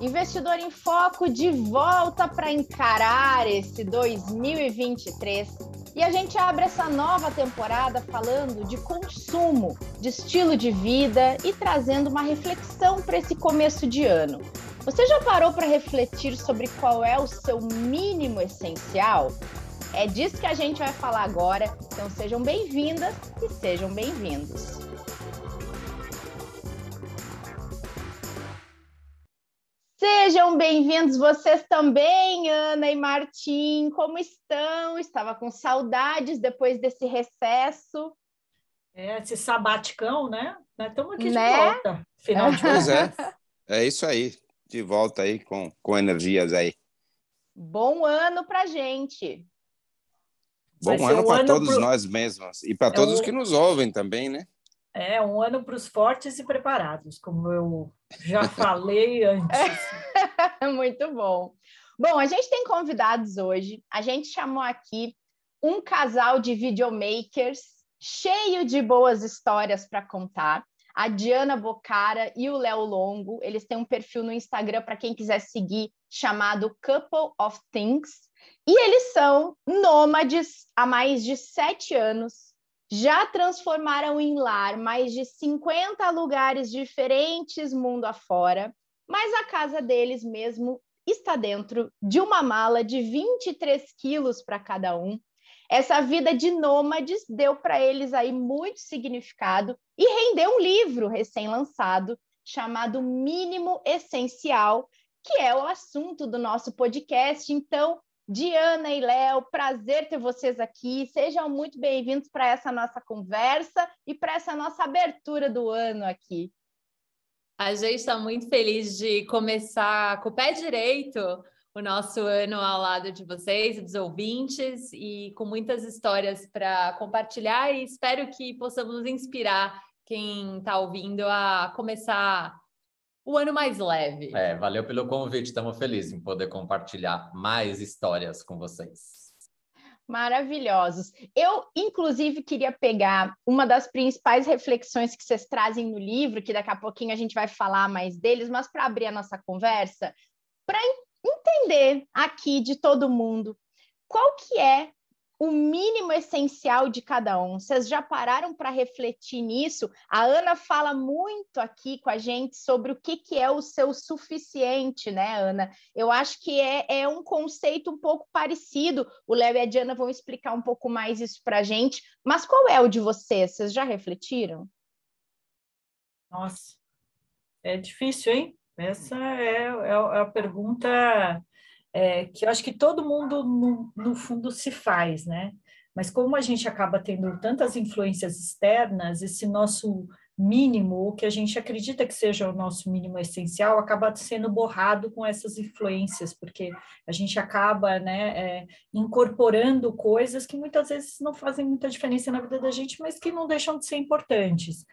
Investidor em Foco de volta para encarar esse 2023. E a gente abre essa nova temporada falando de consumo, de estilo de vida e trazendo uma reflexão para esse começo de ano. Você já parou para refletir sobre qual é o seu mínimo essencial? É disso que a gente vai falar agora. Então sejam bem-vindas e sejam bem-vindos. Sejam bem-vindos vocês também, Ana e Martim. Como estão? Estava com saudades depois desse recesso. É, esse sabaticão, né? Estamos aqui né? de volta. Final de pois é, é isso aí. De volta aí com, com energias aí. Bom ano pra gente. Bom ano para todos pro... nós mesmos e para é todos um... que nos ouvem também, né? É um ano para os fortes e preparados, como eu já falei antes. Muito bom. Bom, a gente tem convidados hoje. A gente chamou aqui um casal de videomakers cheio de boas histórias para contar. A Diana Bocara e o Léo Longo. Eles têm um perfil no Instagram para quem quiser seguir, chamado Couple of Things. E eles são nômades há mais de sete anos já transformaram em lar mais de 50 lugares diferentes mundo afora, mas a casa deles mesmo está dentro de uma mala de 23 quilos para cada um. Essa vida de nômades deu para eles aí muito significado e rendeu um livro recém-lançado chamado Mínimo Essencial, que é o assunto do nosso podcast. Então, Diana e Léo, prazer ter vocês aqui. Sejam muito bem-vindos para essa nossa conversa e para essa nossa abertura do ano aqui. A gente está muito feliz de começar com o pé direito o nosso ano ao lado de vocês, dos ouvintes, e com muitas histórias para compartilhar. E espero que possamos inspirar quem está ouvindo a começar o ano mais leve. É, valeu pelo convite, estamos felizes em poder compartilhar mais histórias com vocês. Maravilhosos. Eu, inclusive, queria pegar uma das principais reflexões que vocês trazem no livro, que daqui a pouquinho a gente vai falar mais deles, mas para abrir a nossa conversa, para entender aqui de todo mundo qual que é o mínimo essencial de cada um. Vocês já pararam para refletir nisso? A Ana fala muito aqui com a gente sobre o que, que é o seu suficiente, né, Ana? Eu acho que é, é um conceito um pouco parecido. O Léo e a Diana vão explicar um pouco mais isso para a gente. Mas qual é o de vocês? Vocês já refletiram? Nossa, é difícil, hein? Essa é, é, é a pergunta é, que eu acho que todo mundo, no, no fundo, se faz, né? Mas como a gente acaba tendo tantas influências externas, esse nosso mínimo, o que a gente acredita que seja o nosso mínimo essencial, acaba sendo borrado com essas influências, porque a gente acaba né, é, incorporando coisas que muitas vezes não fazem muita diferença na vida da gente, mas que não deixam de ser importantes.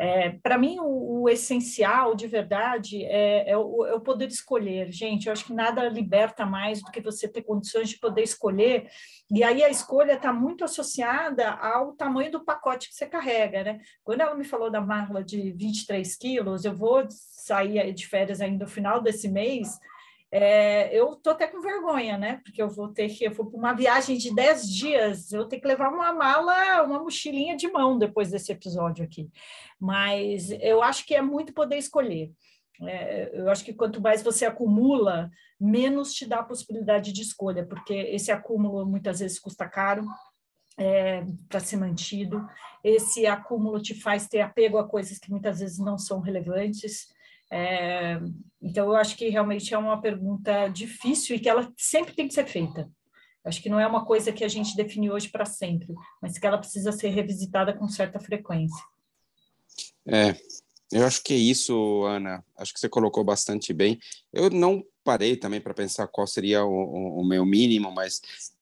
É, Para mim, o, o, essencial, de verdade, é, é, o, é, o, poder escolher. Gente, eu acho que nada liberta mais do que você ter condições de poder escolher. E aí a escolha está muito associada ao tamanho do pacote que você carrega, né? Quando ela me falou da mala de 23 quilos, eu vou sair de férias ainda no final desse mês, é, eu tô até com vergonha, né? Porque eu vou ter que, eu vou para uma viagem de 10 dias, eu tenho que levar uma mala, uma mochilinha de mão depois desse episódio aqui. Mas eu acho que é muito poder escolher. É, eu acho que quanto mais você acumula, menos te dá a possibilidade de escolha, porque esse acúmulo muitas vezes custa caro, é, para ser mantido. Esse acúmulo te faz ter apego a coisas que muitas vezes não são relevantes. É, então, eu acho que realmente é uma pergunta difícil e que ela sempre tem que ser feita. Acho que não é uma coisa que a gente define hoje para sempre, mas que ela precisa ser revisitada com certa frequência. É, eu acho que é isso, Ana. Acho que você colocou bastante bem. Eu não parei também para pensar qual seria o, o, o, meu mínimo, mas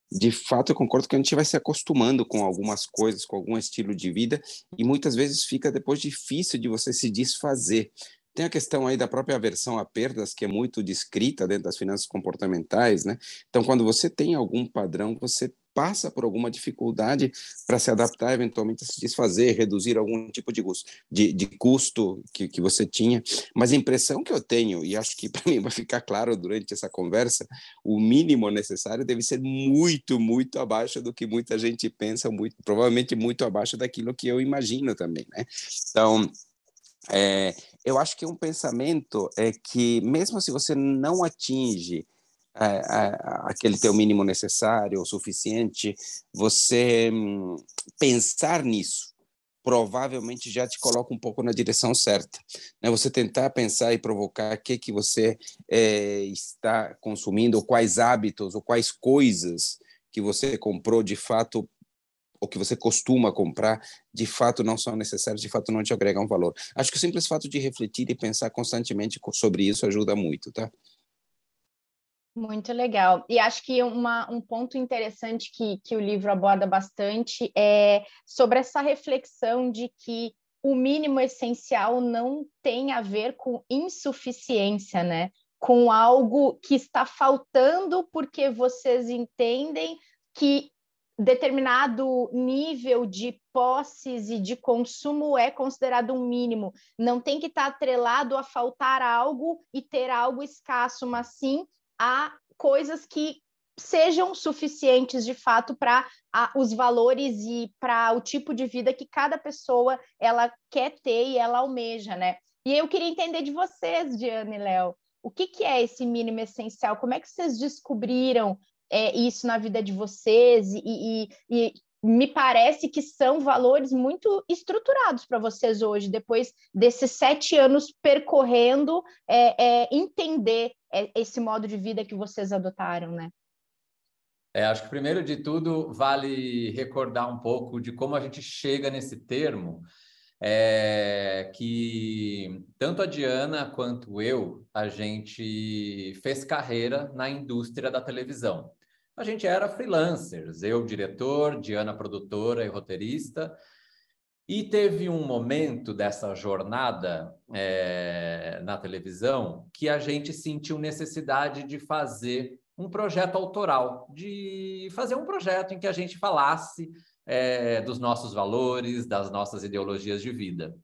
de fato eu concordo que a gente vai se acostumando com algumas coisas, com algum estilo de vida, e muitas vezes fica depois difícil de você se desfazer. Tem a questão aí da própria aversão a perdas, que é muito descrita dentro das finanças comportamentais, né? Então, quando você tem algum padrão, você passa por alguma dificuldade para se adaptar, eventualmente se desfazer, reduzir algum tipo de, custo, de, de custo que, que você tinha. Mas a impressão que eu tenho, e acho que para mim vai ficar claro durante essa conversa, o mínimo necessário deve ser muito, muito abaixo do que muita gente pensa, muito, provavelmente muito abaixo daquilo que eu imagino também, né? Então, é, eu acho que um pensamento é que mesmo se você não atinge é, é, aquele teu mínimo necessário ou suficiente, você hum, pensar nisso provavelmente já te coloca um pouco na direção certa. Né? Você tentar pensar e provocar o que que você é, está consumindo, ou quais hábitos, ou quais coisas que você comprou de fato ou que você costuma comprar, de fato não são necessários, de fato não te agregam valor. Acho que o simples fato de refletir e pensar constantemente sobre isso ajuda muito, tá? Muito legal. E acho que uma, um ponto interessante que, que o livro aborda bastante é sobre essa reflexão de que o mínimo essencial não tem a ver com insuficiência, né? Com algo que está faltando porque vocês entendem que determinado nível de posses e de consumo é considerado um mínimo. Não tem que estar atrelado a faltar algo e ter algo escasso, mas sim a coisas que sejam suficientes de fato para os valores e para o tipo de vida que cada pessoa ela quer ter e ela almeja, né? E eu queria entender de vocês, Diana e Léo, o que, que é esse mínimo essencial? Como é que vocês descobriram é, isso na vida de vocês e, e, e me parece que são valores muito estruturados para vocês hoje, depois desses sete anos percorrendo, é, é, entender é, esse modo de vida que vocês adotaram, né? É, acho que primeiro de tudo vale recordar um pouco de como a gente chega nesse termo, é, que tanto a Diana quanto eu, a gente fez carreira na indústria da televisão a gente era freelancers, eu diretor, Diana produtora e roteirista, e teve um momento dessa jornada é, na televisão que a gente sentiu necessidade de fazer um projeto autoral, de fazer um projeto em que a gente falasse é, dos nossos valores, das nossas ideologias de vida.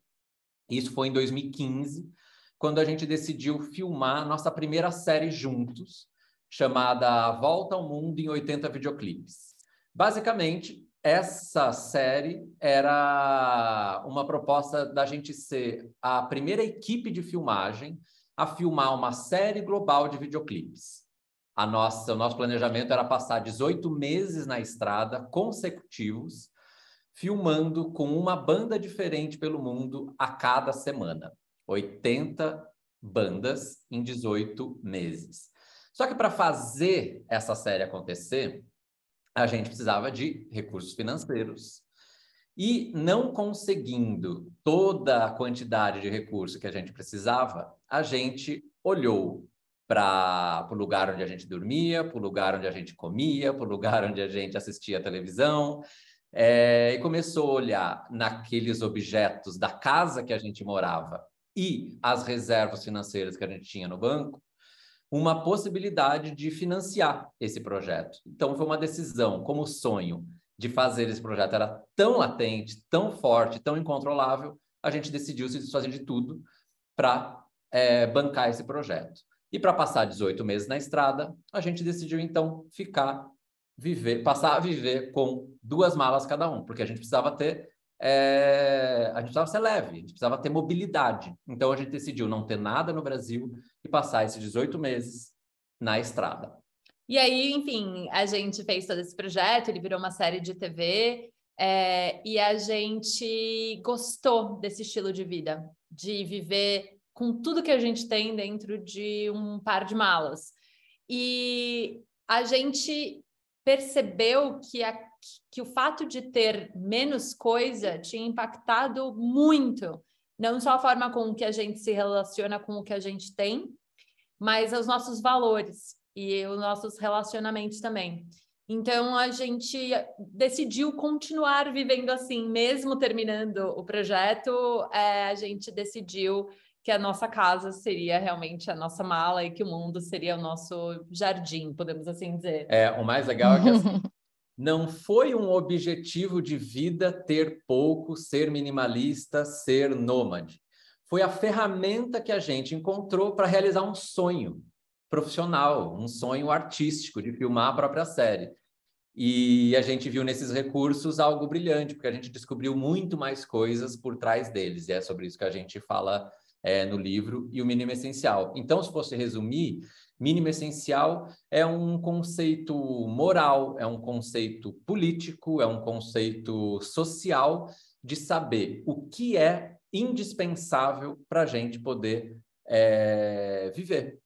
Isso foi em 2015, quando a gente decidiu filmar nossa primeira série juntos, chamada Volta ao Mundo em 80 Videoclipes. Basicamente, essa série era uma proposta da gente ser a primeira equipe de filmagem a filmar uma série global de videoclipes. A nossa, o nosso planejamento era passar 18 meses na estrada consecutivos, filmando com uma banda diferente pelo mundo a cada semana. 80 bandas em 18 meses. Só que para fazer essa série acontecer, a gente precisava de recursos financeiros. E não conseguindo toda a quantidade de recurso que a gente precisava, a gente olhou para o lugar onde a gente dormia, para o lugar onde a gente comia, para o lugar onde a gente assistia televisão, é, e começou a olhar naqueles objetos da casa que a gente morava e as reservas financeiras que a gente tinha no banco uma possibilidade de financiar esse projeto. Então, foi uma decisão, como sonho de fazer esse projeto era tão latente, tão forte, tão incontrolável, a gente decidiu se desfazer de tudo para é, bancar esse projeto. E para passar 18 meses na estrada, a gente decidiu então ficar, viver, passar a viver com duas malas cada um, porque a gente precisava ter é, a gente precisava ser leve, a gente precisava ter mobilidade. Então a gente decidiu não ter nada no Brasil e passar esses 18 meses na estrada. E aí, enfim, a gente fez todo esse projeto, ele virou uma série de TV, é, e a gente gostou desse estilo de vida, de viver com tudo que a gente tem dentro de um par de malas. E a gente percebeu que a que o fato de ter menos coisa tinha impactado muito, não só a forma com que a gente se relaciona com o que a gente tem, mas os nossos valores e os nossos relacionamentos também. Então a gente decidiu continuar vivendo assim, mesmo terminando o projeto, é, a gente decidiu que a nossa casa seria realmente a nossa mala e que o mundo seria o nosso jardim, podemos assim dizer. É, o mais legal é que assim, não foi um objetivo de vida ter pouco, ser minimalista, ser nômade. Foi a ferramenta que a gente encontrou para realizar um sonho profissional, um sonho artístico de filmar a própria série. E a gente viu nesses recursos algo brilhante, porque a gente descobriu muito mais coisas por trás deles. E é sobre isso que a gente fala é, no livro e o mínimo essencial. Então, se fosse resumir, mínimo essencial é um conceito moral, é um conceito político, é um conceito social de saber o que é indispensável para a gente poder é, viver.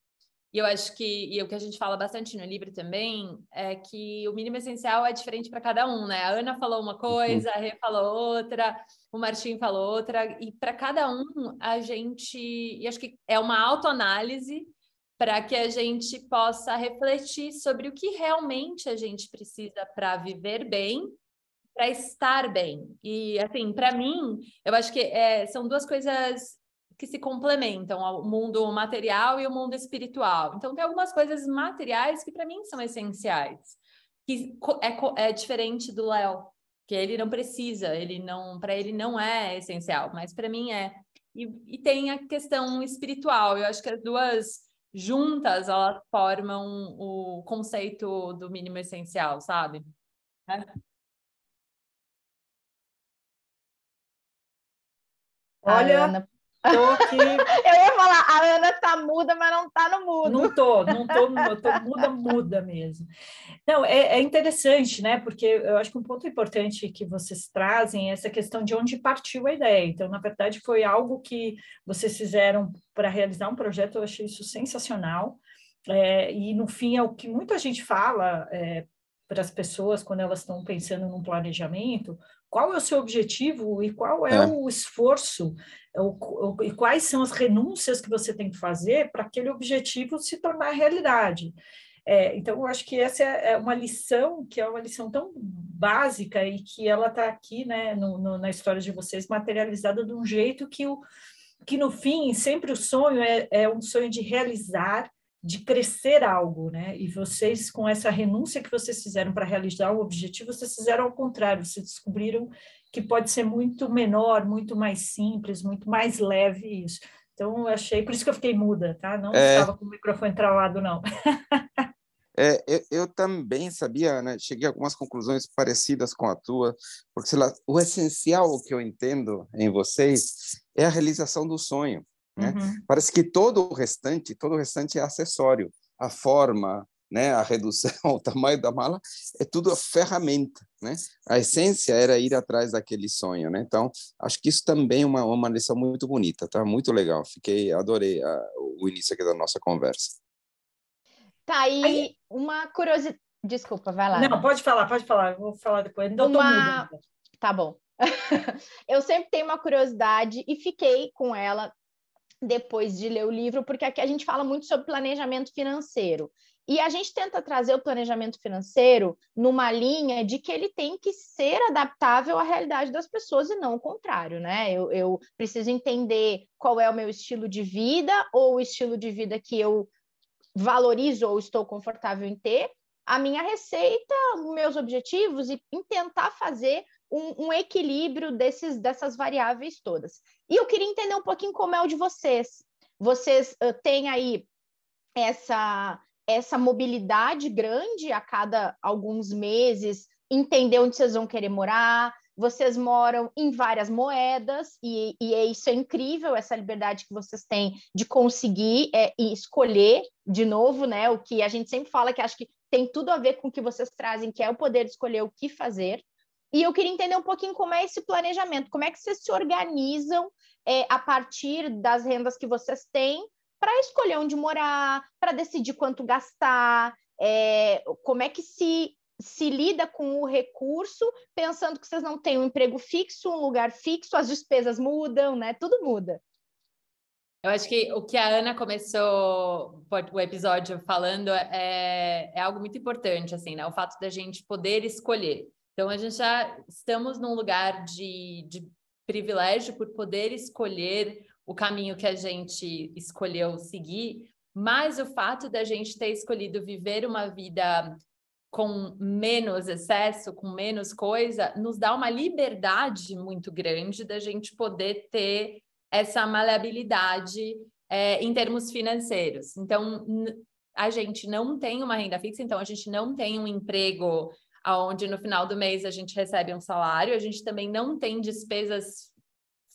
E eu acho que, e o que a gente fala bastante no livro também, é que o mínimo essencial é diferente para cada um, né? A Ana falou uma coisa, a Rê falou outra, o Martim falou outra, e para cada um a gente, e acho que é uma autoanálise para que a gente possa refletir sobre o que realmente a gente precisa para viver bem, para estar bem. E assim, para mim, eu acho que é, são duas coisas que se complementam, o mundo material e o mundo espiritual. Então, tem algumas coisas materiais que para mim são essenciais, que é, é diferente do Léo, que ele não precisa, ele não, para ele não é essencial, mas para mim é. E, e, tem a questão espiritual. Eu acho que as duas juntas elas formam o conceito do mínimo essencial, sabe? É. Olha, Ana, Tô aqui. Eu ia falar, a Ana tá muda, mas não tá no mudo. Não tô, não tô, não tô muda, muda mesmo. Não, é, é, interessante, né? Porque eu acho que um ponto importante que vocês trazem é essa questão de onde partiu a ideia. Então, na verdade, foi algo que vocês fizeram para realizar um projeto, eu achei isso sensacional. É, e no fim é o que muita gente fala é, para as pessoas quando elas estão pensando num planejamento, qual é o seu objetivo e qual é, é. o esforço o, o, e quais são as renúncias que você tem que fazer para aquele objetivo se tornar realidade. É, então, eu acho que essa é, é uma lição que é uma lição tão básica e que ela está aqui né, no, no, na história de vocês materializada de um jeito que, o, que no fim, sempre o sonho é, é um sonho de realizar de crescer algo, né? E vocês, com essa renúncia que vocês fizeram para realizar o objetivo, vocês fizeram ao contrário, vocês descobriram que pode ser muito menor, muito mais simples, muito mais leve isso. Então, eu achei, por isso que eu fiquei muda, tá? Não é... estava com o microfone travado, não. É, eu, eu, também sabia, né? Cheguei a algumas conclusões parecidas com a tua, porque lá, o essencial que eu entendo em vocês é a realização do sonho. Né? Uhum. Parece que todo o restante, todo o restante é acessório. A forma, né, a redução, o tamanho da mala, é tudo ferramenta, né? A essência era ir atrás daquele sonho, né? Então, acho que isso também é uma, uma lição muito bonita, tá? Muito legal. Fiquei, adorei a, o início aqui da nossa conversa. Tá, e aí, uma curiosidade... Desculpa, vai lá. Não, pode falar, pode falar. Eu vou falar depois. Não uma... Tá bom. eu sempre tenho uma curiosidade e fiquei com ela depois de ler o livro, porque aqui a gente fala muito sobre planejamento financeiro. E a gente tenta trazer o planejamento financeiro numa linha de que ele tem que ser adaptável à realidade das pessoas e não o contrário, né? Eu, eu preciso entender qual é o meu estilo de vida ou o estilo de vida que eu valorizo ou estou confortável em ter, a minha receita, meus objetivos e tentar fazer um, um, equilíbrio desses, dessas variáveis todas. E eu queria entender um pouquinho como é o de vocês. Vocês uh, têm aí essa, essa mobilidade grande a cada alguns meses, entender onde vocês vão querer morar, vocês moram em várias moedas, e, e é isso é incrível, essa liberdade que vocês têm de conseguir é, escolher de novo, né? O que a gente sempre fala que acho que tem tudo a ver com o que vocês trazem, que é o poder de escolher o que fazer. E eu queria entender um pouquinho como é esse planejamento, como é que vocês se organizam é, a partir das rendas que vocês têm para escolher onde morar, para decidir quanto gastar, é, como é que se, se lida com o recurso, pensando que vocês não têm um emprego fixo, um lugar fixo, as despesas mudam, né? Tudo muda. Eu acho que o que a Ana começou o episódio falando é, é algo muito importante, assim, né? O fato da gente poder escolher. Então, a gente já estamos num lugar de, de privilégio por poder escolher o caminho que a gente escolheu seguir, mas o fato da gente ter escolhido viver uma vida com menos excesso, com menos coisa, nos dá uma liberdade muito grande da gente poder ter essa maleabilidade é, em termos financeiros. Então, a gente não tem uma renda fixa, então a gente não tem um emprego onde no final do mês a gente recebe um salário, a gente também não tem despesas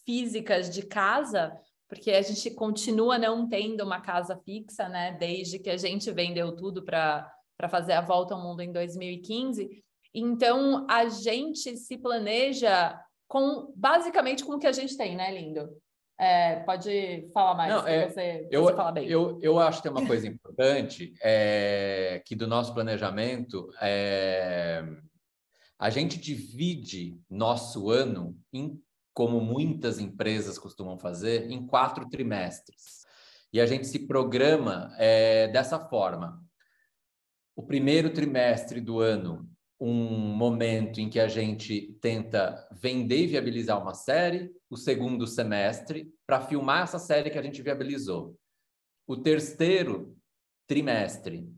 físicas de casa, porque a gente continua não tendo uma casa fixa, né? Desde que a gente vendeu tudo para fazer a volta ao mundo em 2015. Então, a gente se planeja com basicamente com o que a gente tem, né, lindo? É, pode falar mais, Não, é, você, eu, você fala bem. Eu, eu acho que tem uma coisa importante, é, que do nosso planejamento, é, a gente divide nosso ano, em, como muitas empresas costumam fazer, em quatro trimestres. E a gente se programa é, dessa forma. O primeiro trimestre do ano um momento em que a gente tenta vender e viabilizar uma série, o segundo semestre, para filmar essa série que a gente viabilizou. O terceiro trimestre,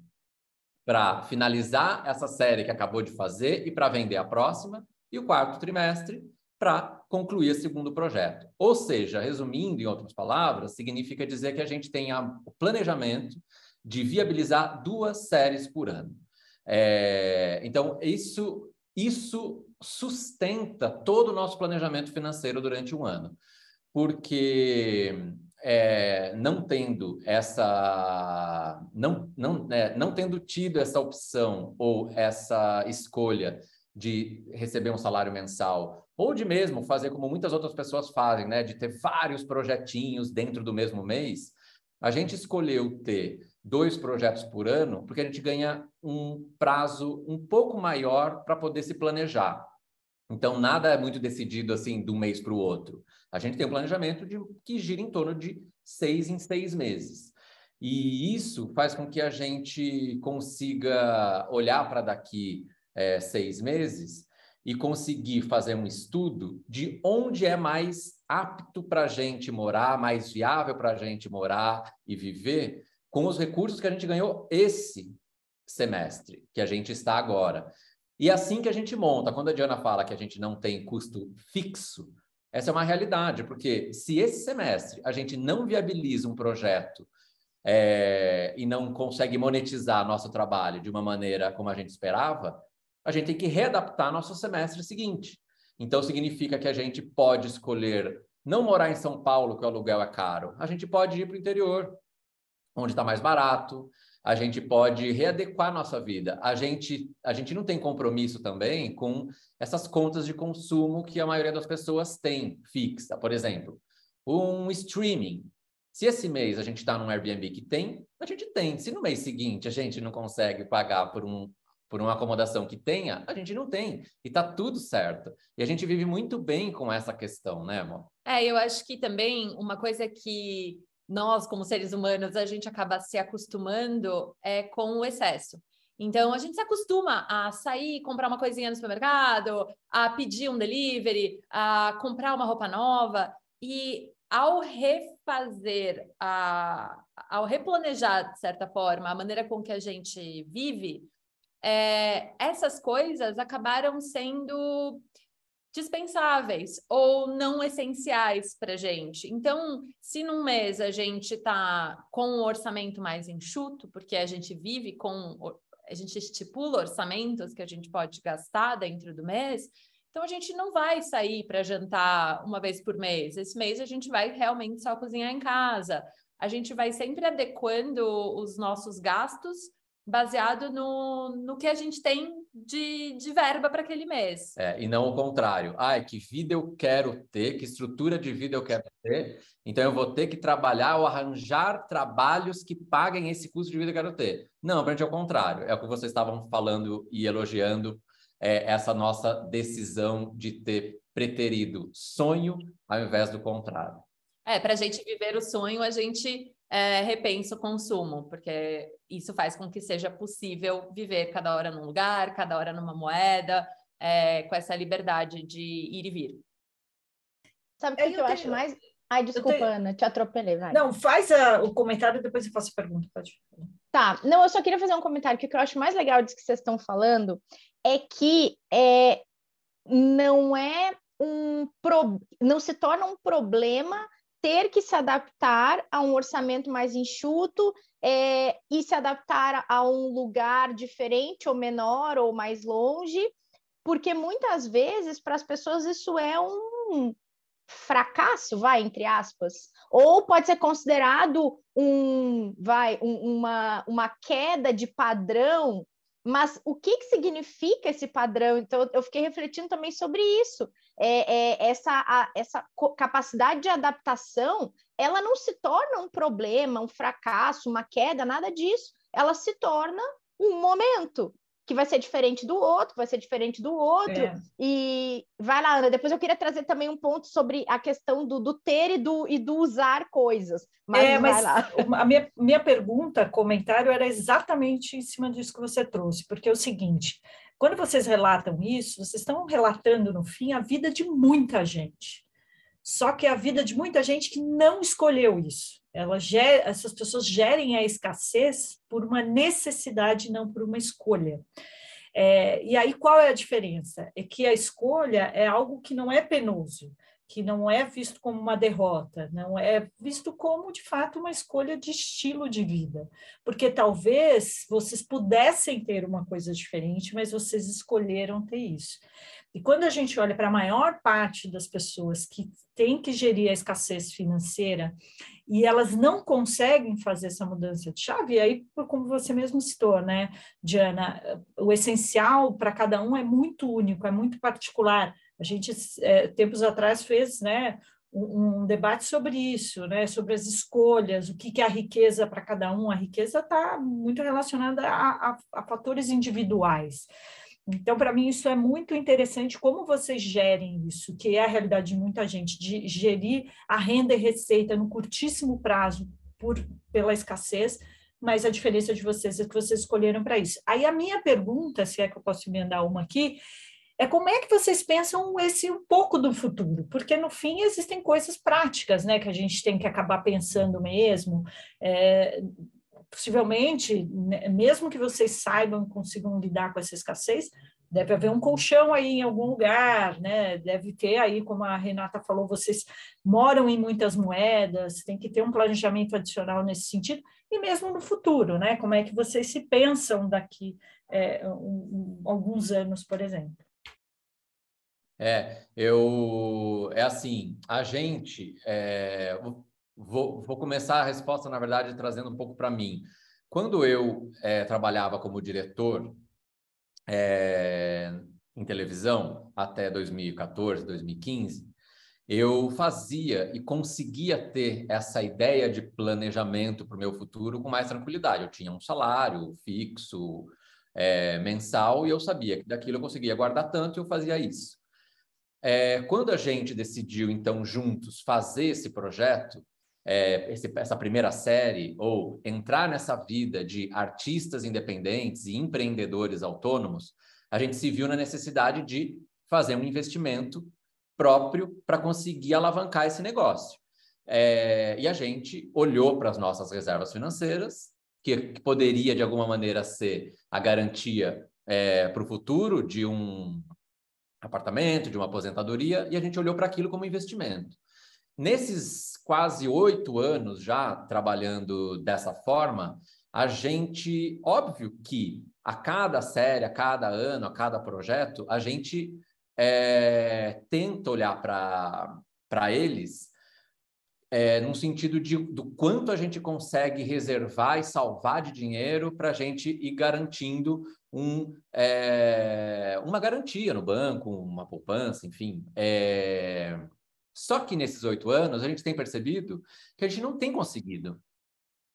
para finalizar essa série que acabou de fazer e para vender a próxima. E o quarto trimestre, para concluir o segundo projeto. Ou seja, resumindo em outras palavras, significa dizer que a gente tem o planejamento de viabilizar duas séries por ano. É, então, isso, isso sustenta todo o nosso planejamento financeiro durante um ano, porque é, não tendo essa, não, não, é, não tendo tido essa opção ou essa escolha de receber um salário mensal, ou de mesmo fazer como muitas outras pessoas fazem, né, de ter vários projetinhos dentro do mesmo mês, a gente escolheu ter dois projetos por ano, porque a gente ganha um prazo um pouco maior para poder se planejar. Então, nada é muito decidido assim de um mês para o outro. A gente tem um planejamento de, que gira em torno de seis em seis meses. E isso faz com que a gente consiga olhar para daqui é, seis meses e conseguir fazer um estudo de onde é mais apto para a gente morar, mais viável para a gente morar e viver, com os recursos que a gente ganhou esse semestre, que a gente está agora. E é assim que a gente monta. Quando a Diana fala que a gente não tem custo fixo, essa é uma realidade, porque se esse semestre a gente não viabiliza um projeto é, e não consegue monetizar nosso trabalho de uma maneira como a gente esperava, a gente tem que readaptar nosso semestre seguinte. Então, significa que a gente pode escolher não morar em São Paulo, que o aluguel é caro. A gente pode ir para o interior, onde está mais barato, a gente pode readequar nossa vida. A gente, a gente não tem compromisso também com essas contas de consumo que a maioria das pessoas tem fixa. Por exemplo, um streaming. Se esse mês a gente está num Airbnb que tem, a gente tem. Se no mês seguinte a gente não consegue pagar por um por uma acomodação que tenha, a gente não tem. E tá tudo certo. E a gente vive muito bem com essa questão, né, amor? É, eu acho que também uma coisa que nós, como seres humanos, a gente acaba se acostumando é com o excesso. Então, a gente se acostuma a sair, comprar uma coisinha no supermercado, a pedir um delivery, a comprar uma roupa nova. E ao refazer, a, ao replanejar, de certa forma, a maneira com que a gente vive, é, essas coisas acabaram sendo dispensáveis ou não essenciais para gente. Então, se num mês a gente está com um orçamento mais enxuto, porque a gente vive com a gente estipula orçamentos que a gente pode gastar dentro do mês, então a gente não vai sair para jantar uma vez por mês. Esse mês a gente vai realmente só cozinhar em casa. A gente vai sempre adequando os nossos gastos baseado no, no que a gente tem de, de verba para aquele mês. É, e não o contrário. Ah, que vida eu quero ter, que estrutura de vida eu quero ter, então eu vou ter que trabalhar ou arranjar trabalhos que paguem esse custo de vida que eu quero ter. Não, para gente é o contrário. É o que vocês estavam falando e elogiando, é, essa nossa decisão de ter preterido sonho ao invés do contrário. É, para a gente viver o sonho, a gente é, repensa o consumo, porque isso faz com que seja possível viver cada hora num lugar, cada hora numa moeda, é, com essa liberdade de ir e vir. Sabe o que, eu, que eu tenho... acho mais. Ai, desculpa, tenho... Ana, te atropelei, vai. Não, faz a, o comentário e depois eu faço a pergunta, pode. Tá, não, eu só queria fazer um comentário que o que eu acho mais legal disso que vocês estão falando é que é, não é um pro, não se torna um problema ter que se adaptar a um orçamento mais enxuto é, e se adaptar a um lugar diferente ou menor ou mais longe, porque muitas vezes para as pessoas isso é um fracasso, vai, entre aspas, ou pode ser considerado um, vai, um, uma, uma queda de padrão mas o que, que significa esse padrão? Então, eu fiquei refletindo também sobre isso. É, é, essa, a, essa capacidade de adaptação, ela não se torna um problema, um fracasso, uma queda, nada disso. Ela se torna um momento que vai ser diferente do outro, vai ser diferente do outro. É. E vai lá, Ana. Depois eu queria trazer também um ponto sobre a questão do, do ter e do, e do usar coisas. Mas, é, mas a minha, minha pergunta, comentário, era exatamente em cima disso que você trouxe, porque é o seguinte: quando vocês relatam isso, vocês estão relatando, no fim, a vida de muita gente. Só que a vida de muita gente que não escolheu isso. Ela ger, essas pessoas gerem a escassez por uma necessidade, não por uma escolha. É, e aí qual é a diferença? É que a escolha é algo que não é penoso, que não é visto como uma derrota, não é visto como de fato uma escolha de estilo de vida, porque talvez vocês pudessem ter uma coisa diferente, mas vocês escolheram ter isso. E quando a gente olha para a maior parte das pessoas que tem que gerir a escassez financeira e elas não conseguem fazer essa mudança de chave, aí, como você mesmo citou, né, Diana, o essencial para cada um é muito único, é muito particular. A gente, é, tempos atrás, fez né, um, um, debate sobre isso, né, sobre as escolhas, o que, que é a riqueza para cada um. A riqueza está muito relacionada a, a, a fatores individuais. Então, para mim, isso é muito interessante como vocês gerem isso, que é a realidade de muita gente, de gerir a renda e receita no curtíssimo prazo por, pela escassez, mas a diferença de vocês é que vocês escolheram para isso. Aí a minha pergunta, se é que eu posso emendar uma aqui, é como é que vocês pensam esse um pouco do futuro? Porque no fim existem coisas práticas, né, que a gente tem que acabar pensando mesmo. É, possivelmente, né, mesmo que vocês saibam e consigam lidar com essa escassez, deve haver um colchão aí em algum lugar, né? Deve ter aí, como a Renata falou, vocês moram em muitas moedas, tem que ter um planejamento adicional nesse sentido, e mesmo no futuro, né? Como é que vocês se pensam daqui é, um, um, alguns anos, por exemplo? É, eu é assim, a gente é, Vou, vou começar a resposta, na verdade, trazendo um pouco para mim. Quando eu é, trabalhava como diretor é, em televisão, até 2014, 2015, eu fazia e conseguia ter essa ideia de planejamento para o meu futuro com mais tranquilidade. Eu tinha um salário fixo, é, mensal, e eu sabia que daquilo eu conseguia guardar tanto e eu fazia isso. É, quando a gente decidiu, então, juntos fazer esse projeto, é, esse, essa primeira série ou entrar nessa vida de artistas independentes e empreendedores autônomos, a gente se viu na necessidade de fazer um investimento próprio para conseguir alavancar esse negócio. É, e a gente olhou para as nossas reservas financeiras, que, que, poderia de alguma maneira ser a garantia é, para o futuro de um apartamento, de uma aposentadoria, e a gente olhou para aquilo como investimento. Nesses quase oito anos já trabalhando dessa forma, a gente, óbvio que a cada série, a cada ano, a cada projeto, a gente é, tenta olhar para eles é, no sentido de, do quanto a gente consegue reservar e salvar de dinheiro para a gente ir garantindo um, é, uma garantia no banco, uma poupança, enfim. É, só que nesses oito anos, a gente tem percebido que a gente não tem conseguido.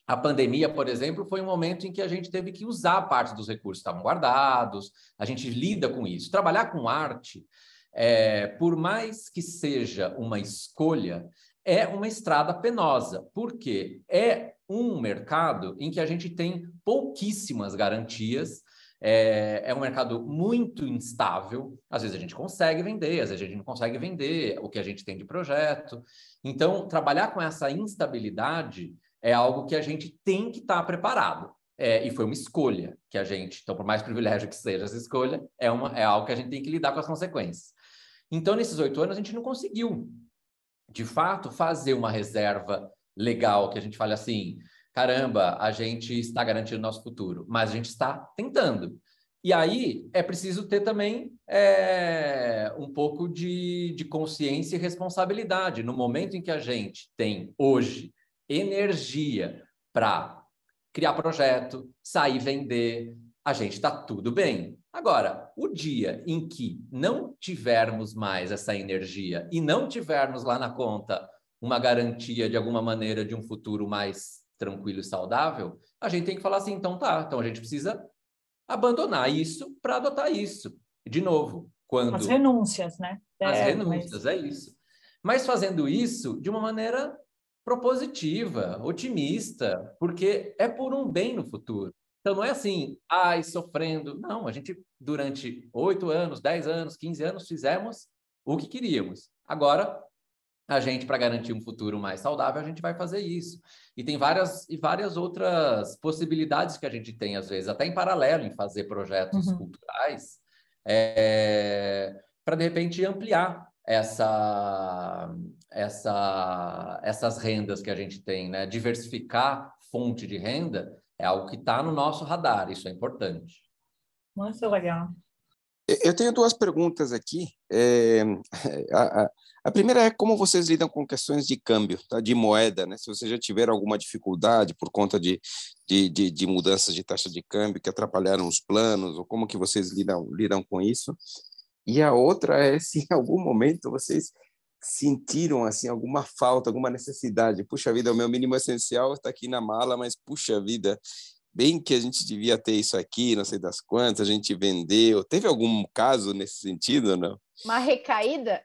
A pandemia, por exemplo, foi um momento em que a gente teve que usar parte dos recursos que estavam guardados, a gente lida com isso. Trabalhar com arte, é, por mais que seja uma escolha, é uma estrada penosa, porque é um mercado em que a gente tem pouquíssimas garantias é, é um mercado muito instável. Às vezes a gente consegue vender, às vezes a gente não consegue vender o que a gente tem de projeto. Então, trabalhar com essa instabilidade é algo que a gente tem que estar preparado. É, e foi uma escolha que a gente, então, por mais privilégio que seja essa escolha, é, uma, é algo que a gente tem que lidar com as consequências. Então, nesses oito anos, a gente não conseguiu, de fato, fazer uma reserva legal, que a gente fale assim, caramba, a gente está garantindo o nosso futuro, mas a gente está tentando. E aí é preciso ter também é, um pouco de, de consciência e responsabilidade. No momento em que a gente tem hoje energia para criar projeto, sair vender, a gente está tudo bem. Agora, o dia em que não tivermos mais essa energia e não tivermos lá na conta uma garantia de alguma maneira de um futuro mais tranquilo e saudável, a gente tem que falar assim, então tá, então a gente precisa abandonar isso para adotar isso. De novo, quando as renúncias, né? As é, renúncias, mas... é isso. Mas fazendo isso de uma maneira propositiva, otimista, porque é por um bem no futuro. Então não é assim, ai, sofrendo. Não, a gente durante oito anos, dez anos, quinze anos fizemos o que queríamos. Agora a gente, para garantir um futuro mais saudável, a gente vai fazer isso. E tem várias e várias outras possibilidades que a gente tem, às vezes, até em paralelo, em fazer projetos uhum. culturais, é, para, de repente, ampliar essa, essa, essas rendas que a gente tem, né? Diversificar fonte de renda é algo que está no nosso radar, isso é importante. Muito legal. Eu tenho duas perguntas aqui. É, a, a, a, primeira é como vocês lidam com questões de câmbio, tá? de moeda, né? Se vocês já tiveram alguma dificuldade por conta de, de, de, de, mudanças de taxa de câmbio que atrapalharam os planos, ou como que vocês lidam, lidam com isso. E a outra é se em algum momento vocês sentiram assim alguma falta, alguma necessidade. Puxa vida, o meu mínimo essencial está aqui na mala, mas puxa vida, bem que a gente devia ter isso aqui, não sei das quantas, a gente vendeu. Teve algum caso nesse sentido, não? Uma recaída?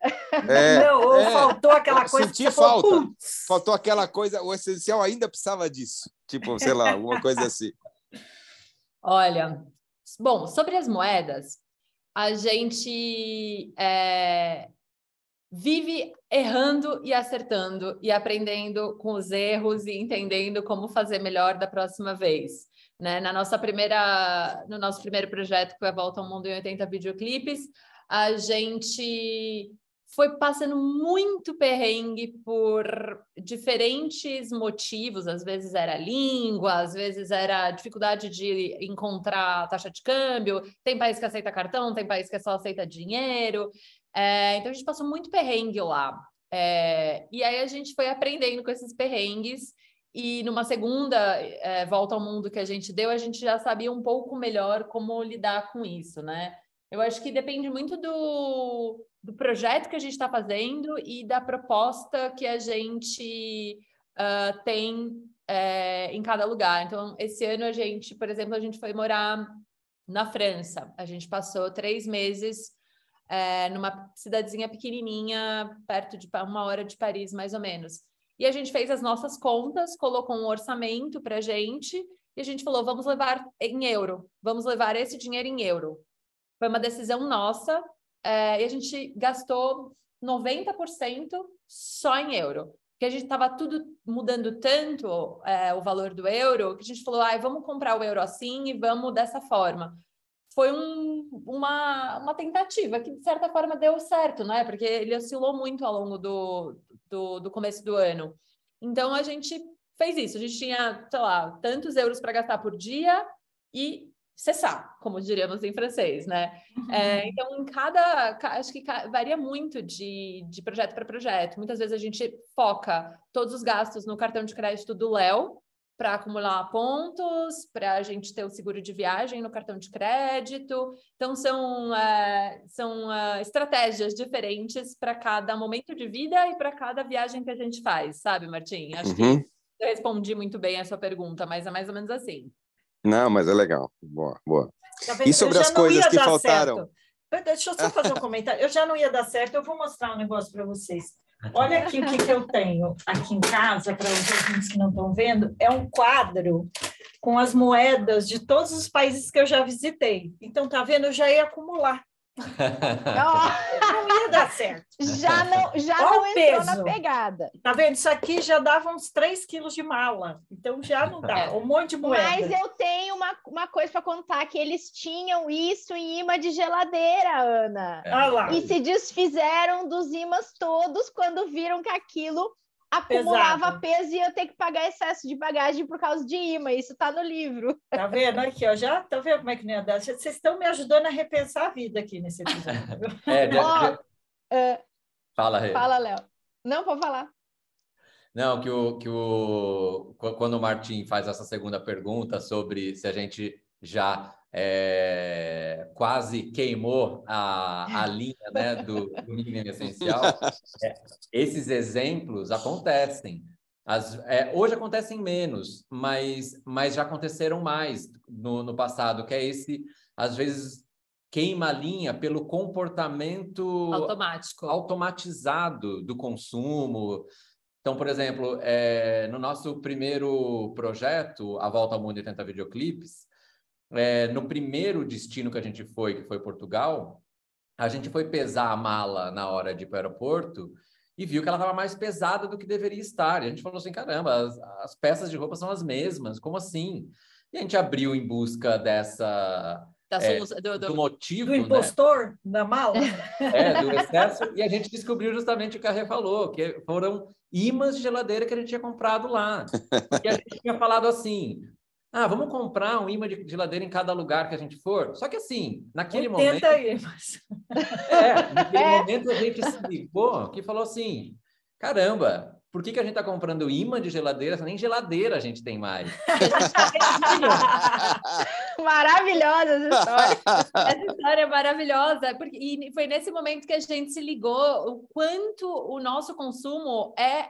É, não, ou é, faltou aquela coisa. Senti falta. Falou, faltou aquela coisa, o essencial ainda precisava disso. Tipo, sei lá, alguma coisa assim. Olha, bom, sobre as moedas, a gente é, vive errando e acertando e aprendendo com os erros e entendendo como fazer melhor da próxima vez. Né? Na nossa primeira, no nosso primeiro projeto, que foi a Volta ao Mundo em 80 videoclipes, a gente foi passando muito perrengue por diferentes motivos, às vezes era língua, às vezes era dificuldade de encontrar taxa de câmbio, tem país que aceita cartão, tem país que só aceita dinheiro, é, então a gente passou muito perrengue lá. É, e aí a gente foi aprendendo com esses perrengues e numa segunda é, volta ao mundo que a gente deu, a gente já sabia um pouco melhor como lidar com isso, né? Eu acho que depende muito do, do projeto que a gente está fazendo e da proposta que a gente uh, tem é, em cada lugar. Então, esse ano a gente, por exemplo, a gente foi morar na França. A gente passou três meses é, numa cidadezinha pequenininha, perto de uma hora de Paris, mais ou menos. E a gente fez as nossas contas, colocou um orçamento para gente e a gente falou: vamos levar em euro, vamos levar esse dinheiro em euro. Foi uma decisão nossa é, e a gente gastou 90% só em euro. Porque a gente estava tudo mudando tanto é, o valor do euro que a gente falou: ah, vamos comprar o euro assim e vamos dessa forma foi um, uma, uma tentativa que, de certa forma, deu certo, né? Porque ele oscilou muito ao longo do, do, do começo do ano. Então, a gente fez isso. A gente tinha, sei lá, tantos euros para gastar por dia e cessar, como diríamos em francês, né? Uhum. É, então, em cada, acho que varia muito de, de projeto para projeto. Muitas vezes a gente foca todos os gastos no cartão de crédito do Léo, para acumular pontos, para a gente ter o seguro de viagem no cartão de crédito. Então, são, é, são é, estratégias diferentes para cada momento de vida e para cada viagem que a gente faz, sabe, Martim? Acho uhum. que eu respondi muito bem a sua pergunta, mas é mais ou menos assim. Não, mas é legal. Boa, boa. Tá e sobre as coisas que faltaram? Certo. Deixa eu só fazer um comentário. Eu já não ia dar certo, eu vou mostrar um negócio para vocês. Olha aqui o que, que eu tenho aqui em casa, para os ouvintes que não estão vendo, é um quadro com as moedas de todos os países que eu já visitei. Então, tá vendo? Eu já ia acumular. não ia dar certo. Já não, já não entrou peso. na pegada. Tá vendo? Isso aqui já dava uns 3 quilos de mala. Então já não dá. Um monte de moeda. Mas eu tenho uma coisa para contar que eles tinham isso em imã de geladeira, Ana. É. Ah lá. E se desfizeram dos imãs todos quando viram que aquilo acumulava Pesado. peso e ia ter que pagar excesso de bagagem por causa de imã. Isso está no livro. Tá vendo aqui, ó? Já tá vendo como é que nem andar? Vocês estão me ajudando a repensar a vida aqui nesse episódio. é, oh, uh, Fala, Rê. Fala, Léo. Não, pode falar. Não, que o, que o quando o Martim faz essa segunda pergunta sobre se a gente já é, quase queimou a, a linha né, do, do mínimo essencial, é, esses exemplos acontecem. As, é, hoje acontecem menos, mas, mas já aconteceram mais no, no passado, que é esse, às vezes, queima a linha pelo comportamento automático, automatizado do consumo, então, por exemplo, é, no nosso primeiro projeto, A Volta ao Mundo e 80 Videoclipes, é, no primeiro destino que a gente foi, que foi Portugal, a gente foi pesar a mala na hora de ir para o aeroporto e viu que ela estava mais pesada do que deveria estar. E a gente falou assim, caramba, as, as peças de roupa são as mesmas, como assim? E a gente abriu em busca dessa é, do, do, do, motivo. Do né? impostor né? da mala. É, do excesso. e a gente descobriu justamente o que a Rê falou, que foram imãs de geladeira que a gente tinha comprado lá. E a gente tinha falado assim: ah, vamos comprar um imã de geladeira em cada lugar que a gente for. Só que assim, naquele 80 momento. Imãs. É, naquele é. momento a gente se ligou que falou assim: caramba, por que, que a gente está comprando imã de geladeira? Nem geladeira a gente tem mais. Maravilhosa essa história. Essa história é maravilhosa. Porque, e foi nesse momento que a gente se ligou o quanto o nosso consumo é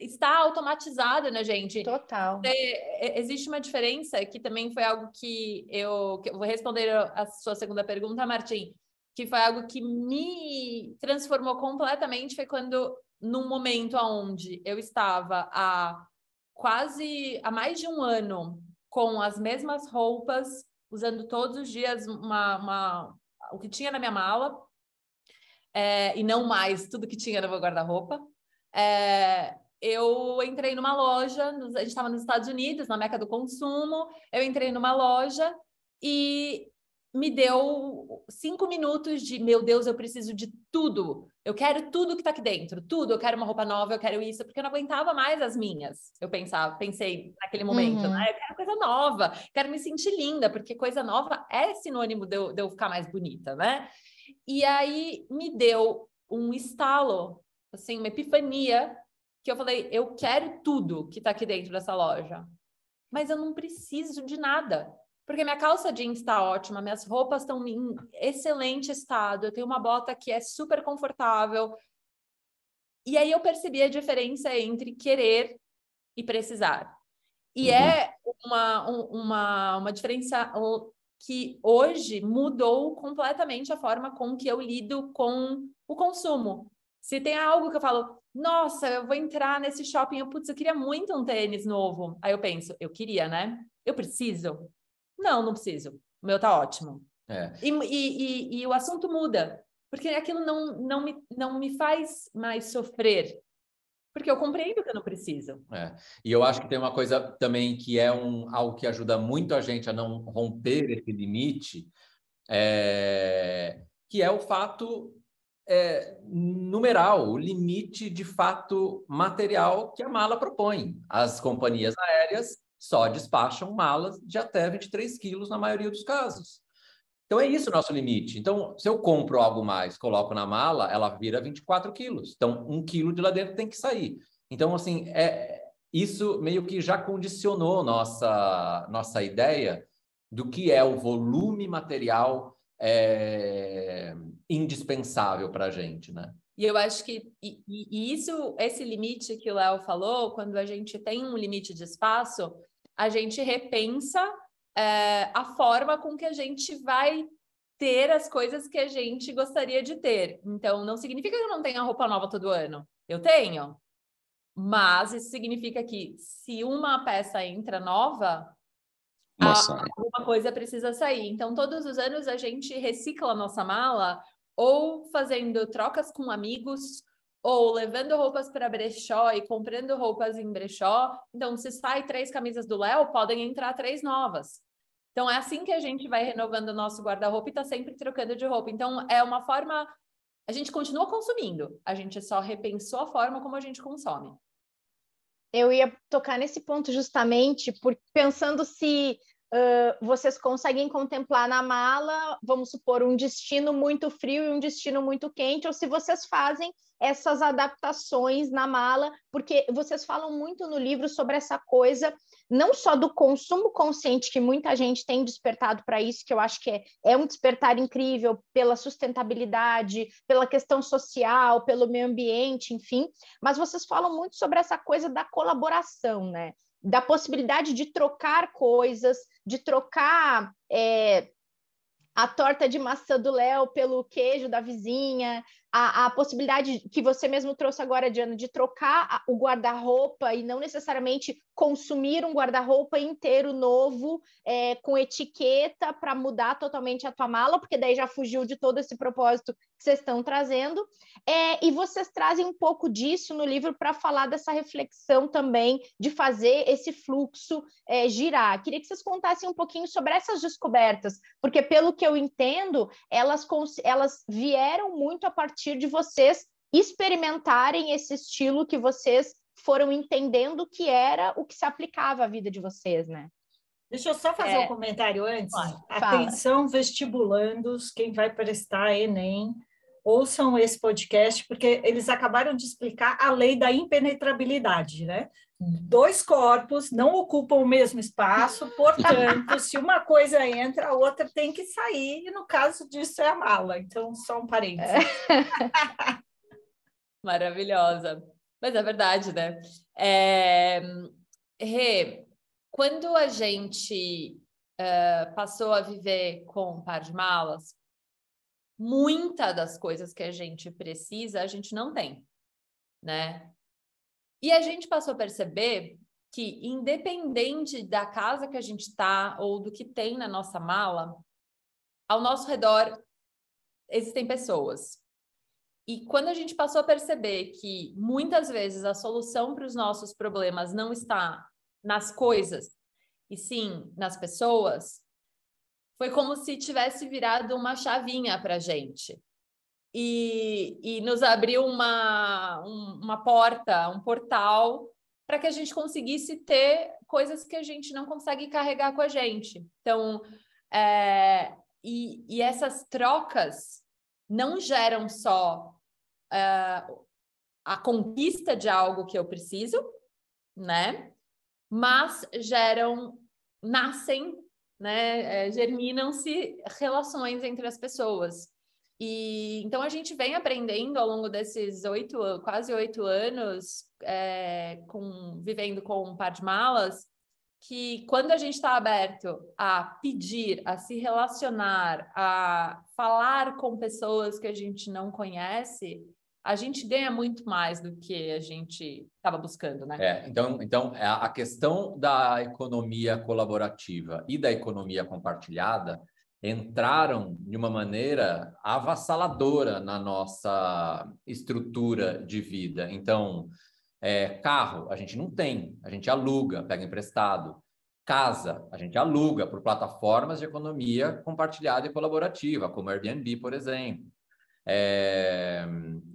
está automatizado, né, gente? Total. É, existe uma diferença que também foi algo que eu, que eu vou responder a sua segunda pergunta, Martim, que foi algo que me transformou completamente, foi quando num momento onde eu estava há quase há mais de um ano com as mesmas roupas, usando todos os dias uma, uma o que tinha na minha mala é, e não mais tudo que tinha no meu guarda-roupa. É, eu entrei numa loja, a gente estava nos Estados Unidos, na Meca do Consumo. Eu entrei numa loja e me deu cinco minutos de meu Deus, eu preciso de tudo. Eu quero tudo que está aqui dentro, tudo. Eu quero uma roupa nova, eu quero isso, porque eu não aguentava mais as minhas. Eu pensava, pensei naquele momento, uhum. né? Eu quero coisa nova, quero me sentir linda, porque coisa nova é sinônimo de eu, de eu ficar mais bonita, né? E aí me deu um estalo, assim, uma epifania, que eu falei, eu quero tudo que está aqui dentro dessa loja, mas eu não preciso de nada. Porque minha calça jeans está ótima, minhas roupas estão em excelente estado, eu tenho uma bota que é super confortável. E aí eu percebi a diferença entre querer e precisar. E uhum. é uma, uma, uma diferença que hoje mudou completamente a forma com que eu lido com o consumo. Se tem algo que eu falo, nossa, eu vou entrar nesse shopping, putz, eu queria muito um tênis novo. Aí eu penso, eu queria, né? Eu preciso? Não, não preciso. O meu tá ótimo. É. E, e, e, e, o assunto muda, porque aquilo não, não, me, não me faz mais sofrer. Porque eu compreendo que eu não preciso. É. E eu acho que tem uma coisa também que é um, algo que ajuda muito a gente a não romper esse limite, é, que é o fato é, numeral, o limite de fato material que a mala propõe. As companhias aéreas só despacham malas de até 23 quilos na maioria dos casos. Então é isso o nosso limite. Então, se eu compro algo mais, coloco na mala, ela vira 24 quilos. Então, um quilo de lá dentro tem que sair. Então, assim, é, isso meio que já condicionou nossa, nossa ideia do que é o volume material é, indispensável para a gente, né? E eu acho que e, e isso, esse limite que o Léo falou, quando a gente tem um limite de espaço, a gente repensa é, a forma com que a gente vai ter as coisas que a gente gostaria de ter. Então, não significa que eu não tenha roupa nova todo ano. Eu tenho. Mas isso significa que se uma peça entra nova, alguma coisa precisa sair. Então, todos os anos a gente recicla a nossa mala ou fazendo trocas com amigos, ou levando roupas para brechó e comprando roupas em brechó. Então, se sai três camisas do Léo, podem entrar três novas. Então é assim que a gente vai renovando o nosso guarda-roupa e está sempre trocando de roupa. Então é uma forma a gente continua consumindo, a gente só repensou a forma como a gente consome. Eu ia tocar nesse ponto justamente por pensando se uh, vocês conseguem contemplar na mala, vamos supor, um destino muito frio e um destino muito quente, ou se vocês fazem essas adaptações na mala, porque vocês falam muito no livro sobre essa coisa, não só do consumo consciente, que muita gente tem despertado para isso, que eu acho que é, é um despertar incrível pela sustentabilidade, pela questão social, pelo meio ambiente, enfim, mas vocês falam muito sobre essa coisa da colaboração, né? Da possibilidade de trocar coisas, de trocar é, a torta de maçã do Léo pelo queijo da vizinha, a, a, possibilidade que você mesmo trouxe agora, Diana, de trocar o guarda-roupa e não necessariamente consumir um guarda-roupa inteiro novo é, com etiqueta para mudar totalmente a tua mala, porque daí já fugiu de todo esse propósito que vocês estão trazendo. É, e vocês trazem um pouco disso no livro para falar dessa reflexão também de fazer esse fluxo é, girar. Queria que vocês contassem um pouquinho sobre essas descobertas, porque pelo que eu entendo, elas, elas vieram muito a partir de vocês experimentarem esse estilo que vocês foram entendendo que era o que se aplicava à vida de vocês, né? Deixa eu só fazer é... um comentário antes. Atenção, vestibulandos, quem vai prestar Enem, ouçam esse podcast, porque eles acabaram de explicar a lei da impenetrabilidade, né? Dois corpos não ocupam o mesmo espaço, portanto, se uma coisa entra, a outra tem que sair, e no caso disso é a mala. Então, só um parênteses. É. Maravilhosa. Mas é verdade, né? É... Rê, quando a gente uh, passou a viver com um par de malas, muita das coisas que a gente precisa, a gente não tem, né? E a gente passou a perceber que, independente da casa que a gente está ou do que tem na nossa mala, ao nosso redor existem pessoas. E quando a gente passou a perceber que muitas vezes a solução para os nossos problemas não está nas coisas, e sim nas pessoas, foi como se tivesse virado uma chavinha para a gente. E, e nos abriu uma, um, uma porta, um portal, para que a gente conseguisse ter coisas que a gente não consegue carregar com a gente. Então, é, e, e essas trocas não geram só uh, a conquista de algo que eu preciso, né? Mas geram, nascem, né? É, germinam-se relações entre as pessoas. E então a gente vem aprendendo ao longo desses oito, quase oito anos, é, com, vivendo com um par de malas, que quando a gente está aberto a pedir, a se relacionar, a falar com pessoas que a gente não conhece, a gente ganha muito mais do que a gente estava buscando, né? É, então, então é, a questão da economia colaborativa e da economia compartilhada entraram de uma maneira avassaladora na nossa estrutura de vida. Então, é, carro, a gente não tem, a gente aluga, pega emprestado. Casa, a gente aluga por plataformas de economia compartilhada e colaborativa, como Airbnb, por exemplo. É,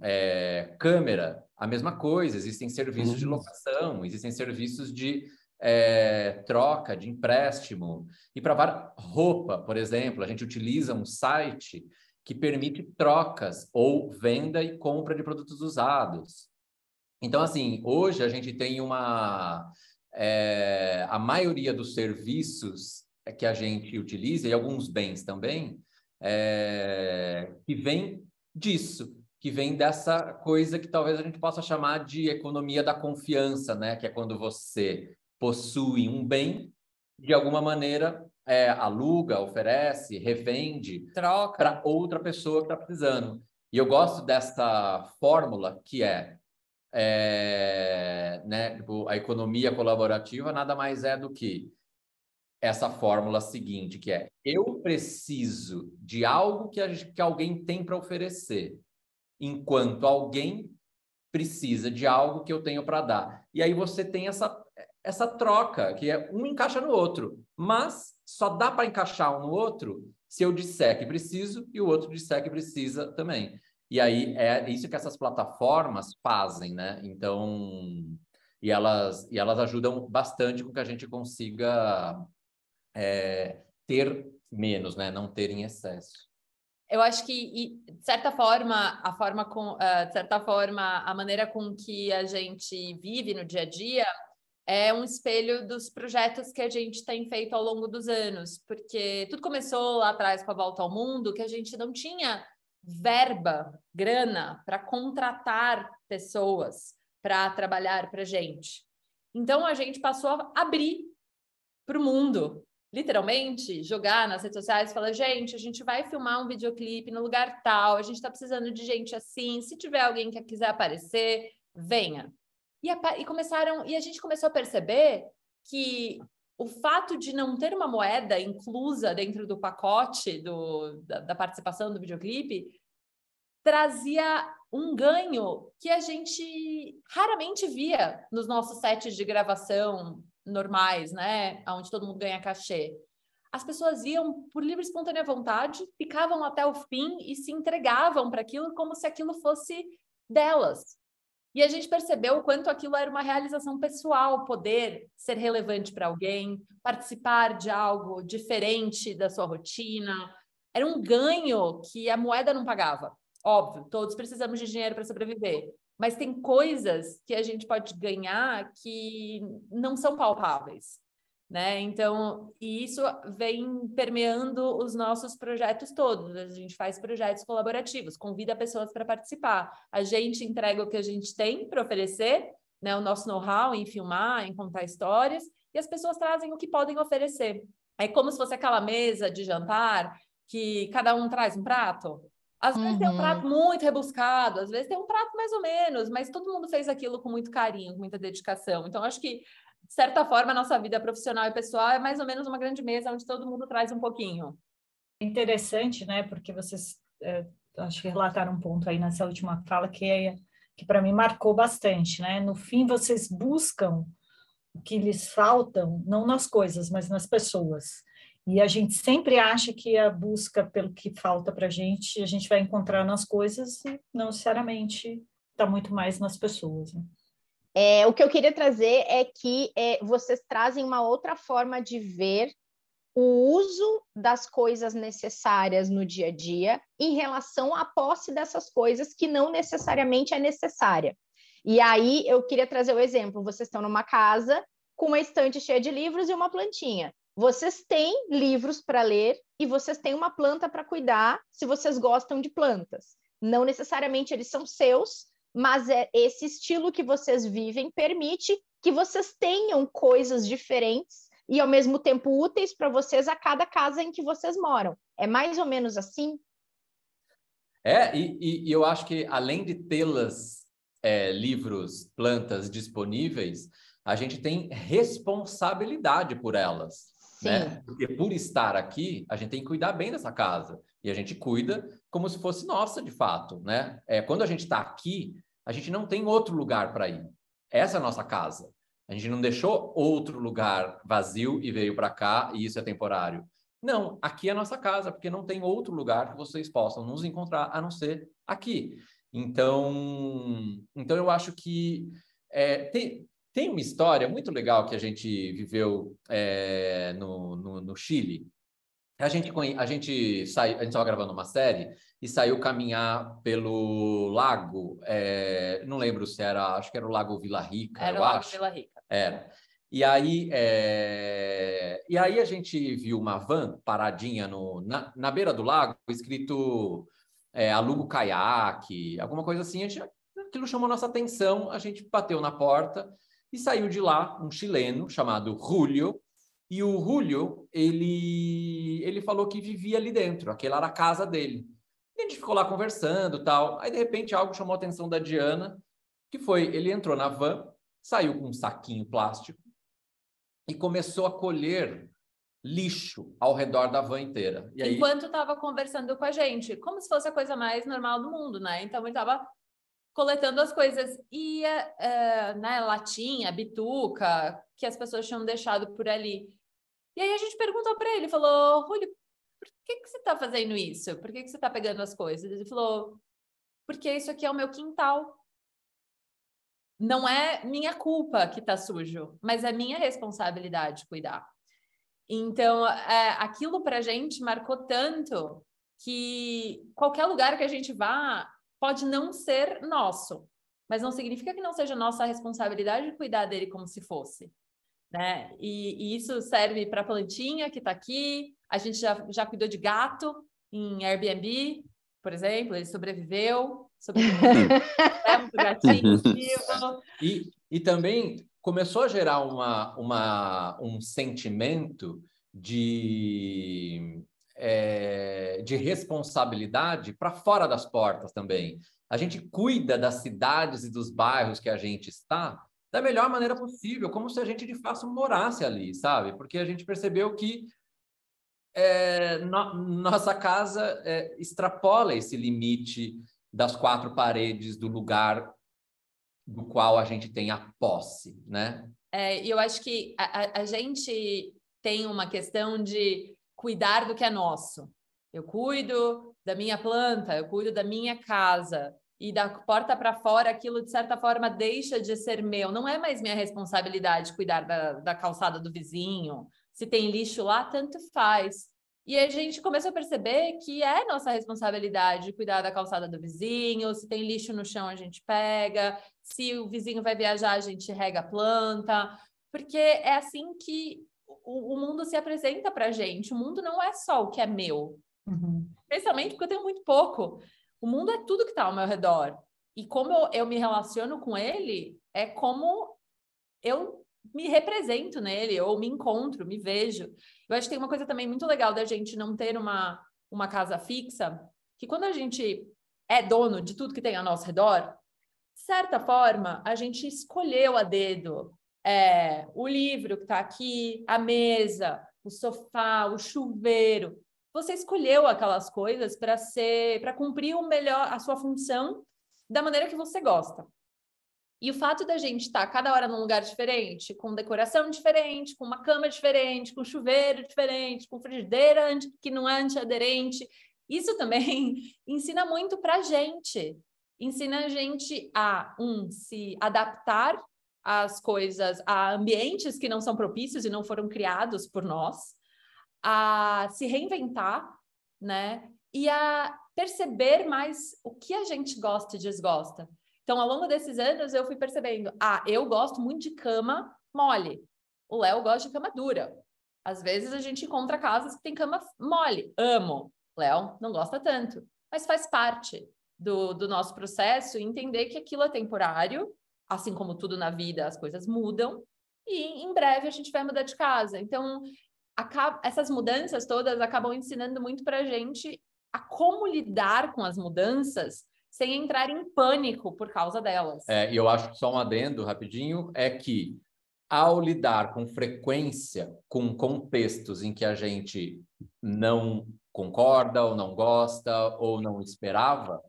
é, câmera, a mesma coisa, existem serviços uhum. de locação, existem serviços de é, troca, de empréstimo. E para roupa, por exemplo, a gente utiliza um site que permite trocas ou venda e compra de produtos usados. Então, assim, hoje a gente tem uma. É, a maioria dos serviços que a gente utiliza, e alguns bens também, é, que vem disso, que vem dessa coisa que talvez a gente possa chamar de economia da confiança, né? Que é quando você possui um bem, de alguma maneira é, aluga, oferece, revende, troca para outra pessoa que está precisando. E eu gosto dessa fórmula que é é, né, tipo, a economia colaborativa nada mais é do que essa fórmula seguinte, que é eu preciso de algo que, a, que alguém tem para oferecer, enquanto alguém precisa de algo que eu tenho para dar. E aí você tem essa, essa troca, que é um encaixa no outro, mas só dá para encaixar um no outro se eu disser que preciso e o outro disser que precisa também. E aí é isso que essas plataformas fazem, né? Então, e elas, e elas ajudam bastante com que a gente consiga é, ter menos, né? Não ter em excesso. Eu acho que, e, de certa forma, a forma com, uh, certa forma, a maneira com que a gente vive no dia a dia é um espelho dos projetos que a gente tem feito ao longo dos anos, porque tudo começou lá atrás com a volta ao mundo, que a gente não tinha verba, grana para contratar pessoas para trabalhar para gente. Então a gente passou a abrir para o mundo, literalmente jogar nas redes sociais falar: gente, a gente vai filmar um videoclipe no lugar tal, a gente está precisando de gente assim. Se tiver alguém que quiser aparecer, venha. E, a, e começaram, e a gente começou a perceber que o fato de não ter uma moeda inclusa dentro do pacote do, da, da participação do videoclipe trazia um ganho que a gente raramente via nos nossos sets de gravação normais, né? Onde todo mundo ganha cachê. As pessoas iam por livre e espontânea vontade, ficavam até o fim e se entregavam para aquilo como se aquilo fosse delas. E a gente percebeu o quanto aquilo era uma realização pessoal, poder ser relevante para alguém, participar de algo diferente da sua rotina. Era um ganho que a moeda não pagava. Óbvio, todos precisamos de dinheiro para sobreviver, mas tem coisas que a gente pode ganhar que não são palpáveis né? Então, e isso vem permeando os nossos projetos todos. A gente faz projetos colaborativos, convida pessoas para participar. A gente entrega o que a gente tem para oferecer, né? O nosso know-how em filmar, em contar histórias, e as pessoas trazem o que podem oferecer. É como se fosse aquela mesa de jantar que cada um traz um prato. Às vezes uhum. tem um prato uhum. muito rebuscado, às vezes tem um prato mais ou menos, mas todo mundo fez aquilo com muito carinho, com muita dedicação. Então, acho que de certa forma, a nossa vida profissional e pessoal é mais ou menos uma grande mesa onde todo mundo traz um pouquinho. Interessante, né? Porque vocês é, acho que relataram um ponto aí nessa última fala que é, que para mim marcou bastante, né? No fim, vocês buscam o que lhes faltam, não nas coisas, mas nas pessoas. E a gente sempre acha que a busca pelo que falta para a gente, a gente vai encontrar nas coisas e não necessariamente está muito mais nas pessoas. Né? É, o que eu queria trazer é que é, vocês trazem uma outra forma de ver o uso das coisas necessárias no dia a dia em relação à posse dessas coisas que não necessariamente é necessária. E aí eu queria trazer o exemplo: vocês estão numa casa com uma estante cheia de livros e uma plantinha. Vocês têm livros para ler e vocês têm uma planta para cuidar se vocês gostam de plantas. Não necessariamente eles são seus, mas é esse estilo que vocês vivem permite que vocês tenham coisas diferentes e ao mesmo tempo úteis para vocês a cada casa em que vocês moram. É mais ou menos assim? É, e, e eu acho que além de tê-las é, livros, plantas disponíveis, a gente tem responsabilidade por elas. Né? Porque por estar aqui, a gente tem que cuidar bem dessa casa. E a gente cuida como se fosse nossa, de fato. Né? É, quando a gente está aqui, a gente não tem outro lugar para ir. Essa é a nossa casa. A gente não deixou outro lugar vazio e veio para cá e isso é temporário. Não, aqui é a nossa casa, porque não tem outro lugar que vocês possam nos encontrar a não ser aqui. Então, então eu acho que é, tem, tem uma história muito legal que a gente viveu é, no, no, no Chile, a gente, a gente saiu, a gente estava gravando uma série e saiu caminhar pelo lago, é, não lembro se era, acho que era o Lago Vila Rica, era eu o Lago acho. Vila Rica. Era. E aí, é... e aí a gente viu uma van paradinha no, na, na beira do lago, escrito é, alugo caiaque, alguma coisa assim. A gente, aquilo chamou nossa atenção, a gente bateu na porta e saiu de lá um chileno chamado Julio, e o Julio, ele, ele falou que vivia ali dentro, aquela era a casa dele. E a gente ficou lá conversando tal. Aí, de repente, algo chamou a atenção da Diana, que foi, ele entrou na van, saiu com um saquinho plástico e começou a colher lixo ao redor da van inteira. Aí... Enquanto estava conversando com a gente, como se fosse a coisa mais normal do mundo, né? Então ele estava coletando as coisas. E uh, né, latinha, bituca, que as pessoas tinham deixado por ali. E aí a gente perguntou para ele, falou, por que, que você está fazendo isso? Por que, que você está pegando as coisas? Ele falou, porque isso aqui é o meu quintal. Não é minha culpa que está sujo, mas é minha responsabilidade cuidar. Então, é, aquilo para a gente marcou tanto que qualquer lugar que a gente vá pode não ser nosso, mas não significa que não seja nossa responsabilidade cuidar dele como se fosse. Né? E, e isso serve para a plantinha que está aqui. A gente já, já cuidou de gato em Airbnb, por exemplo, ele sobreviveu. sobreviveu é gatinho e, e também começou a gerar uma, uma, um sentimento de, é, de responsabilidade para fora das portas também. A gente cuida das cidades e dos bairros que a gente está da melhor maneira possível, como se a gente de fato morasse ali, sabe? Porque a gente percebeu que é, no, nossa casa é, extrapola esse limite das quatro paredes do lugar do qual a gente tem a posse, né? É, eu acho que a, a gente tem uma questão de cuidar do que é nosso. Eu cuido da minha planta, eu cuido da minha casa, e da porta para fora, aquilo de certa forma deixa de ser meu. Não é mais minha responsabilidade cuidar da, da calçada do vizinho. Se tem lixo lá, tanto faz. E a gente começou a perceber que é nossa responsabilidade cuidar da calçada do vizinho, se tem lixo no chão, a gente pega, se o vizinho vai viajar, a gente rega a planta, porque é assim que o, o mundo se apresenta para a gente. O mundo não é só o que é meu, uhum. especialmente porque eu tenho muito pouco. O mundo é tudo que está ao meu redor. E como eu, eu me relaciono com ele, é como eu me represento nele, ou me encontro, me vejo. Eu acho que tem uma coisa também muito legal da gente não ter uma, uma casa fixa, que quando a gente é dono de tudo que tem ao nosso redor, de certa forma, a gente escolheu a dedo é, o livro que está aqui, a mesa, o sofá, o chuveiro. Você escolheu aquelas coisas para ser, para cumprir o melhor a sua função da maneira que você gosta. E o fato da gente estar tá cada hora num lugar diferente, com decoração diferente, com uma cama diferente, com chuveiro diferente, com frigideira que não é antiaderente, isso também ensina muito para a gente. Ensina a gente a, um, se adaptar às coisas, a ambientes que não são propícios e não foram criados por nós, a se reinventar, né? E a perceber mais o que a gente gosta e desgosta. Então, ao longo desses anos, eu fui percebendo: ah, eu gosto muito de cama mole. O Léo gosta de cama dura. Às vezes a gente encontra casas que tem cama mole. Amo. Léo não gosta tanto. Mas faz parte do, do nosso processo entender que aquilo é temporário, assim como tudo na vida, as coisas mudam. E em breve a gente vai mudar de casa. Então, acaba, essas mudanças todas acabam ensinando muito para a gente a como lidar com as mudanças sem entrar em pânico por causa delas. É, e eu acho que só um adendo rapidinho é que ao lidar com frequência com contextos em que a gente não concorda ou não gosta ou não esperava,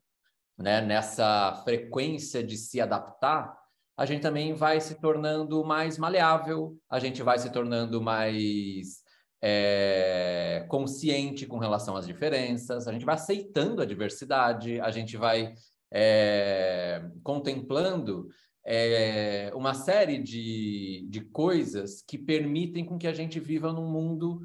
né, nessa frequência de se adaptar, a gente também vai se tornando mais maleável, a gente vai se tornando mais é, consciente com relação às diferenças, a gente vai aceitando a diversidade, a gente vai é, contemplando é, uma série de, de coisas que permitem com que a gente viva num mundo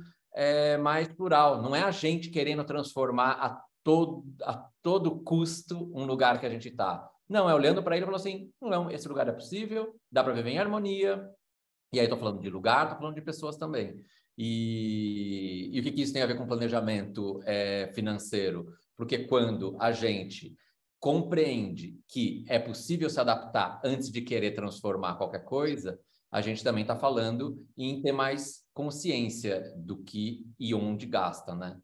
mais plural. Não é a gente querendo transformar a todo, a todo custo um lugar que a gente está. Não, é olhando para ele e falando assim, não, esse lugar é possível, dá para viver em harmonia. E aí estou falando de lugar, estou falando de pessoas também. E, e o que, que, isso tem a ver com planejamento é, financeiro? Porque quando a gente compreende que é possível se adaptar antes de querer transformar qualquer coisa, a gente também está falando em ter mais consciência do que e onde gasta, né?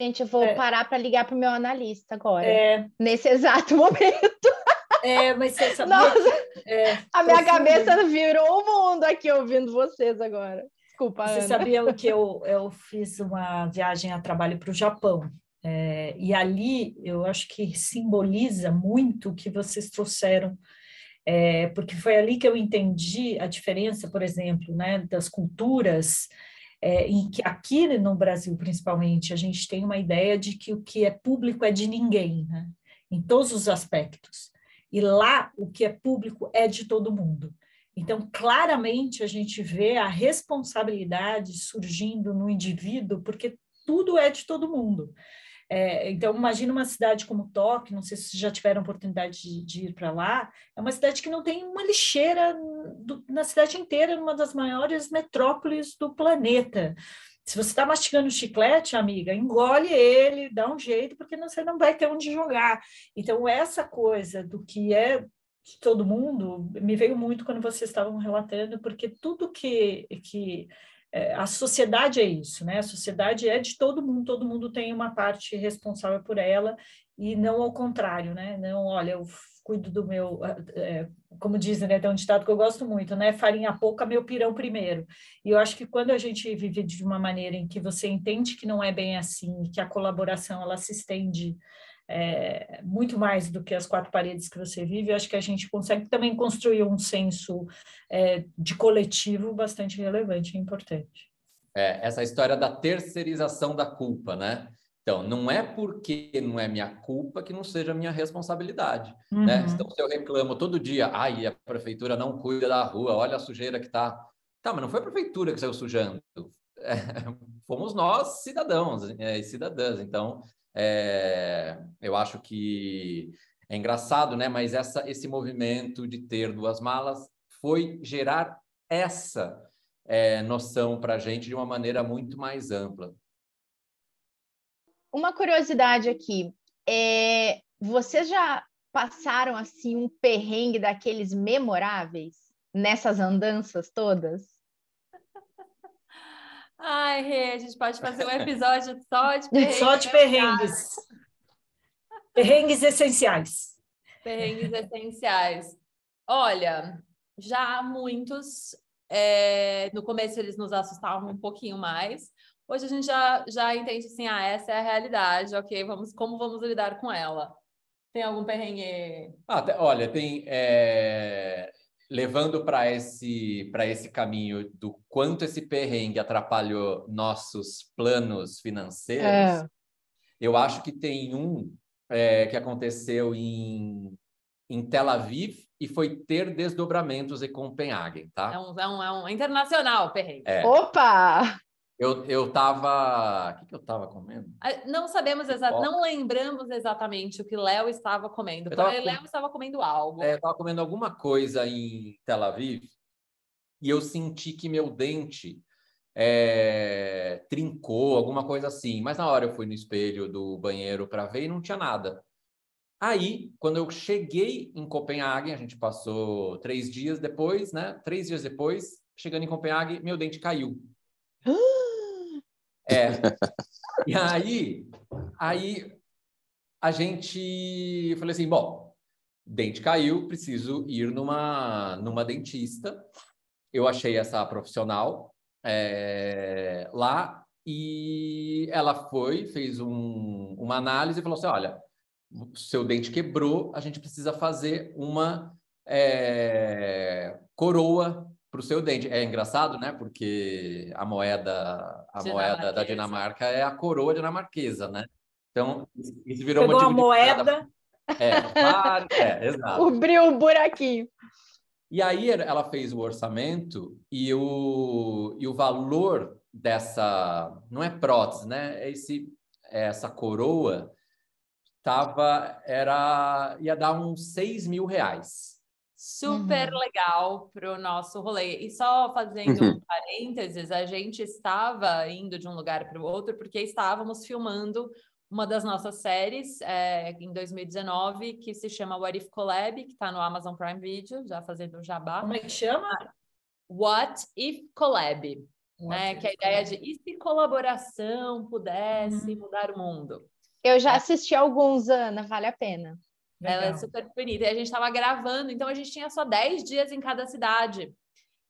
Gente, eu vou é. parar para ligar para o meu analista agora, é. nesse exato momento. É, mas você sabia Nossa, é, a minha cabeça virou o mundo aqui ouvindo vocês agora. Desculpa, Você Ana. sabia que eu, eu fiz uma viagem a trabalho para o Japão É, e ali eu acho que simboliza muito o que vocês trouxeram, é, porque foi ali que eu entendi a diferença, por exemplo, né, das culturas, é, em que aqui no Brasil, principalmente, a gente tem uma ideia de que o que é público é de ninguém, né, em todos os aspectos. E lá, o que é público é de todo mundo. Então, claramente, a gente vê a responsabilidade surgindo no indivíduo, porque tudo é de todo mundo. É, então, imagina uma cidade como Tóquio, não sei se já tiveram oportunidade de, de ir para lá, é uma cidade que não tem uma lixeira do, na cidade inteira, numa das maiores metrópoles do planeta. Se você está mastigando chiclete, amiga, engole ele, dá um jeito, porque você não vai ter onde jogar. Então, essa coisa do que é de todo mundo me veio muito quando vocês estavam relatando, porque tudo que, que é, a sociedade é isso, né? A sociedade é de todo mundo, todo mundo tem uma parte responsável por ela e não ao contrário, né? Não, olha, eu cuido do meu, é, como dizem, né? Tem um ditado que eu gosto muito, né? Farinha pouca, meu pirão primeiro. E eu acho que quando a gente vive de uma maneira em que você entende que não é bem assim, que a colaboração ela se estende é, muito mais do que as quatro paredes que você vive, acho que a gente consegue também construir um senso é, de coletivo bastante relevante e importante. É, essa história da terceirização da culpa, né? Então, não é porque não é minha culpa que não seja minha responsabilidade, né? uhum. né? Então, se eu reclamo todo dia, ai, a prefeitura não cuida da rua, olha a sujeira que tá. Tá, mas não foi a prefeitura que saiu sujando, é, fomos nós, cidadãos é, e cidadãs. Então, é, eu acho que é engraçado, né? Mas essa, esse movimento de ter duas malas foi gerar essa é, noção para a gente de uma maneira muito mais ampla. Uma curiosidade aqui, é, vocês já passaram assim um perrengue daqueles memoráveis nessas andanças todas? Ai, Rê, a gente pode fazer um episódio só de perrengues. Só de perrengues. Perrengues essenciais. Perrengues essenciais. Olha, já muitos. É, no começo eles nos assustavam um pouquinho mais. Hoje a gente já, já entende assim, ah, essa é a realidade, ok, vamos, como vamos lidar com ela? Tem algum perrengue? Ah, olha, tem. É levando para esse, esse caminho do quanto esse perrengue atrapalhou nossos planos financeiros, é. eu acho que tem um é, que aconteceu em, em Tel Aviv e foi ter desdobramentos em Copenhague, tá? É um, é um, é um internacional perrengue. É. Opa! Eu, eu tava. O que, que eu tava comendo? Ah, não sabemos exatamente, não lembramos exatamente o que Léo estava comendo. Léo com... estava comendo algo. É, eu estava comendo alguma coisa em Tel Aviv e eu senti que meu dente é, trincou, alguma coisa assim. Mas na hora eu fui no espelho do banheiro para ver e não tinha nada. Aí, quando eu cheguei em Copenhague, a gente passou três dias depois, né? Três dias depois, chegando em Copenhague, meu dente caiu. É. E aí, aí a gente falei assim, bom, dente caiu, preciso ir numa, numa dentista. Eu achei essa profissional é, lá e ela foi, fez um, uma análise e falou assim, olha, seu dente quebrou, a gente precisa fazer uma é, coroa para o seu dente. É engraçado, né? Porque a moeda, a moeda da Dinamarca é a coroa dinamarquesa, né? Então, isso virou Pegou uma moeda. É, claro, é, exato. Cobriu o buraquinho. E aí ela fez o orçamento e o, e o valor dessa, não é prótese, né? É esse, é essa coroa tava, era, ia dar uns 6 mil reais super uhum. legal para o nosso rolê. E só fazendo uhum. um parênteses, a gente estava indo de um lugar para o outro porque estávamos filmando uma das nossas séries é, em 2019 que se chama What If Collab, que está no Amazon Prime Video, já fazendo o jabá. Como é que chama? What If Collab. né? Que é a ideia de e se colaboração pudesse uhum. mudar o mundo. Eu já assisti alguns, Ana, vale a pena. Legal. Ela é super bonita. E a gente estava gravando, então a gente tinha só 10 dias em cada cidade.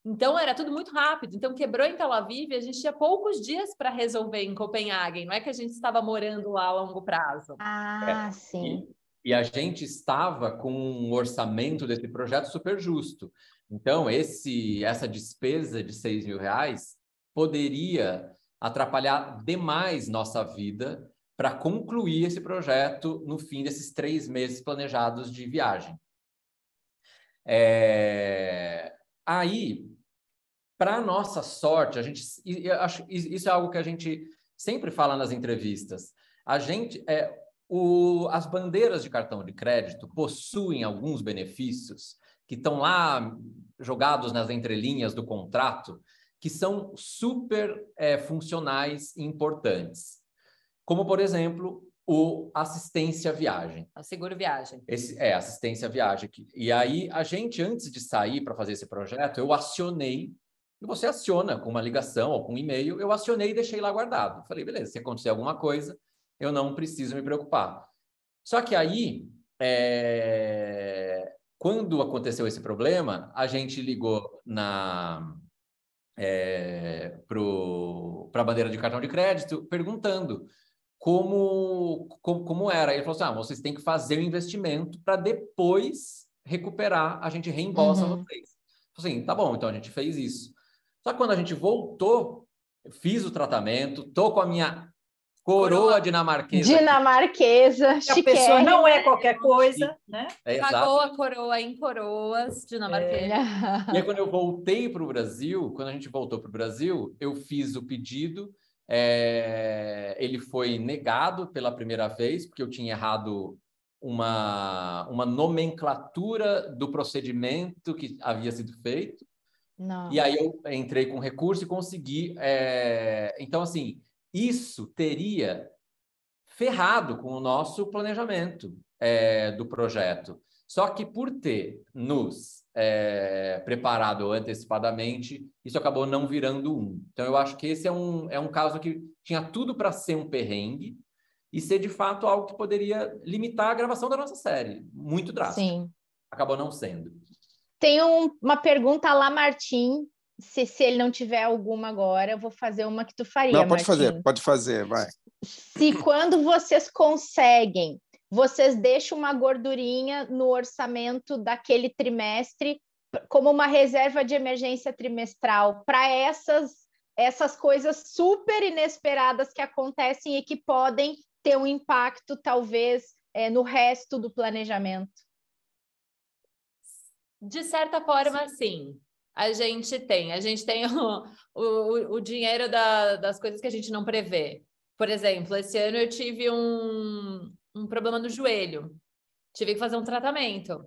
Então era tudo muito rápido. Então quebrou em Tel Aviv, a gente tinha poucos dias para resolver em Copenhague. Não é que a gente estava morando lá a longo prazo. Ah, é. sim. E, e a gente estava com um orçamento desse projeto super justo. Então esse essa despesa de 6 mil reais poderia atrapalhar demais nossa vida para concluir esse projeto no fim desses três meses planejados de viagem. É... Aí, para nossa sorte, a gente, isso é algo que a gente sempre fala nas entrevistas. A gente, é, o, as bandeiras de cartão de crédito possuem alguns benefícios que estão lá jogados nas entrelinhas do contrato, que são super é, funcionais e importantes. Como, por exemplo, o assistência viagem. A seguro viagem. Esse, é, assistência viagem. E aí, a gente, antes de sair para fazer esse projeto, eu acionei, e você aciona com uma ligação ou com um e-mail, eu acionei e deixei lá guardado. Falei, beleza, se acontecer alguma coisa, eu não preciso me preocupar. Só que aí, é... quando aconteceu esse problema, a gente ligou na é, para a bandeira de cartão de crédito, perguntando como, como, como era. Ele falou assim: ah, vocês têm que fazer o investimento para depois recuperar, a gente reembolsa uhum. vocês. Falei assim, tá bom, então a gente fez isso. Só que quando a gente voltou, fiz o tratamento, tô com a minha coroa dinamarquesa. Dinamarquesa, A pessoa não é qualquer coisa, né? É, Pagou a coroa em coroas dinamarquesa. É. E aí, quando eu voltei para o Brasil, quando a gente voltou para o Brasil, eu fiz o pedido é, ele foi negado pela primeira vez, porque eu tinha errado uma, uma nomenclatura do procedimento que havia sido feito. Não. E aí eu entrei com recurso e consegui. É... Então, assim, isso teria ferrado com o nosso planejamento é, do projeto. Só que por ter nos é, preparado antecipadamente, isso acabou não virando um. Então, eu acho que esse é um, é um caso que tinha tudo para ser um perrengue e ser, de fato, algo que poderia limitar a gravação da nossa série. Muito drástico. Sim. Acabou não sendo. Tem um, uma pergunta lá, Martim. Se, se ele não tiver alguma agora, eu vou fazer uma que tu faria. Não, pode Martim. fazer, pode fazer, vai. Se quando vocês conseguem vocês deixam uma gordurinha no orçamento daquele trimestre como uma reserva de emergência trimestral para essas essas coisas super inesperadas que acontecem e que podem ter um impacto talvez é, no resto do planejamento. De certa forma, sim. sim. A gente tem, a gente tem o, o, o dinheiro da, das coisas que a gente não prevê. Por exemplo, esse ano eu tive um, um problema no joelho. Tive que fazer um tratamento.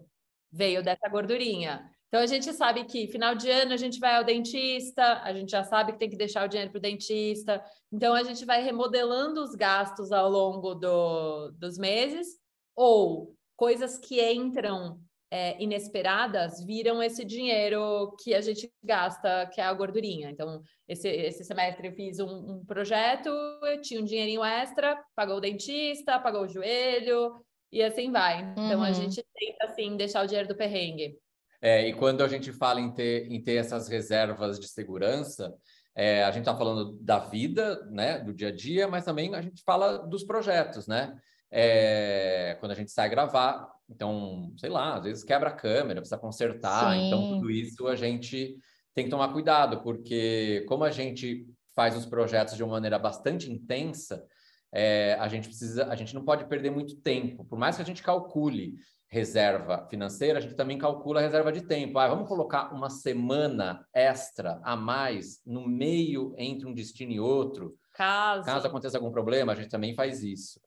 Veio dessa gordurinha. Então a gente sabe que final de ano a gente vai ao dentista, a gente já sabe que tem que deixar o dinheiro para o dentista. Então a gente vai remodelando os gastos ao longo do, dos meses, ou coisas que entram é, inesperadas viram esse dinheiro que a gente gasta, que é a gordurinha. Então, esse, esse semestre eu fiz um, um projeto, eu tinha um dinheirinho extra, pagou o dentista, pagou o joelho, e assim vai. Então, uhum. a gente tenta, assim, deixar o dinheiro do perrengue. É, e quando a gente fala em ter, em ter essas reservas de segurança, é, a gente está falando da vida, né, do dia a dia, mas também a gente fala dos projetos, né? É, quando a gente sai gravar, então, sei lá, às vezes quebra a câmera, precisa consertar. Sim. Então, tudo isso a gente tem que tomar cuidado, porque como a gente faz os projetos de uma maneira bastante intensa, é, a gente precisa, a gente não pode perder muito tempo. Por mais que a gente calcule reserva financeira, a gente também calcula a reserva de tempo. Ah, vamos colocar uma semana extra a mais no meio entre um destino e outro. Caso, caso aconteça algum problema, a gente também faz isso.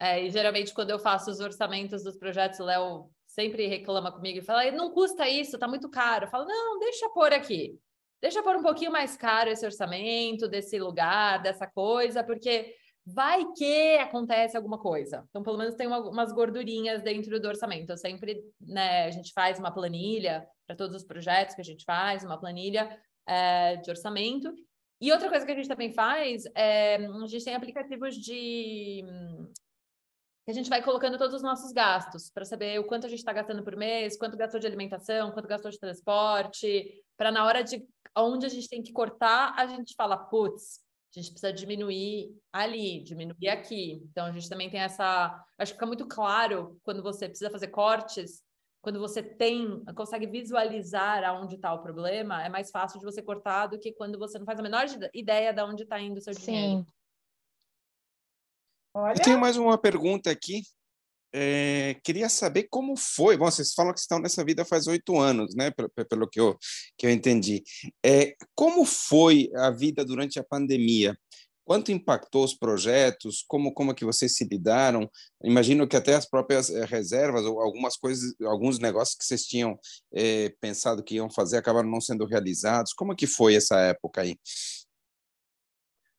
É, e geralmente quando eu faço os orçamentos dos projetos, o Léo sempre reclama comigo e fala: não custa isso, tá muito caro. Eu falo: não, deixa pôr aqui. Deixa pôr um pouquinho mais caro esse orçamento, desse lugar, dessa coisa, porque vai que acontece alguma coisa. Então, pelo menos tem uma, umas gordurinhas dentro do orçamento. Eu sempre, né, a gente faz uma planilha para todos os projetos que a gente faz, uma planilha é, de orçamento. E outra coisa que a gente também faz é a gente tem aplicativos de que a gente vai colocando todos os nossos gastos para saber o quanto a gente está gastando por mês, quanto gastou de alimentação, quanto gastou de transporte, para na hora de onde a gente tem que cortar, a gente fala, putz, a gente precisa diminuir ali, diminuir aqui. Então a gente também tem essa, acho que fica muito claro quando você precisa fazer cortes, quando você tem, consegue visualizar aonde está o problema, é mais fácil de você cortar do que quando você não faz a menor ideia de onde está indo o seu dinheiro. Sim. Olha... Eu tenho mais uma pergunta aqui. É, queria saber como foi. Bom, vocês falam que estão nessa vida faz oito anos, né? Pelo, pelo que eu, que eu entendi. É, como foi a vida durante a pandemia? Quanto impactou os projetos? Como como é que vocês se lidaram? Imagino que até as próprias é, reservas ou algumas coisas, alguns negócios que vocês tinham é, pensado que iam fazer acabaram não sendo realizados. Como é que foi essa época aí?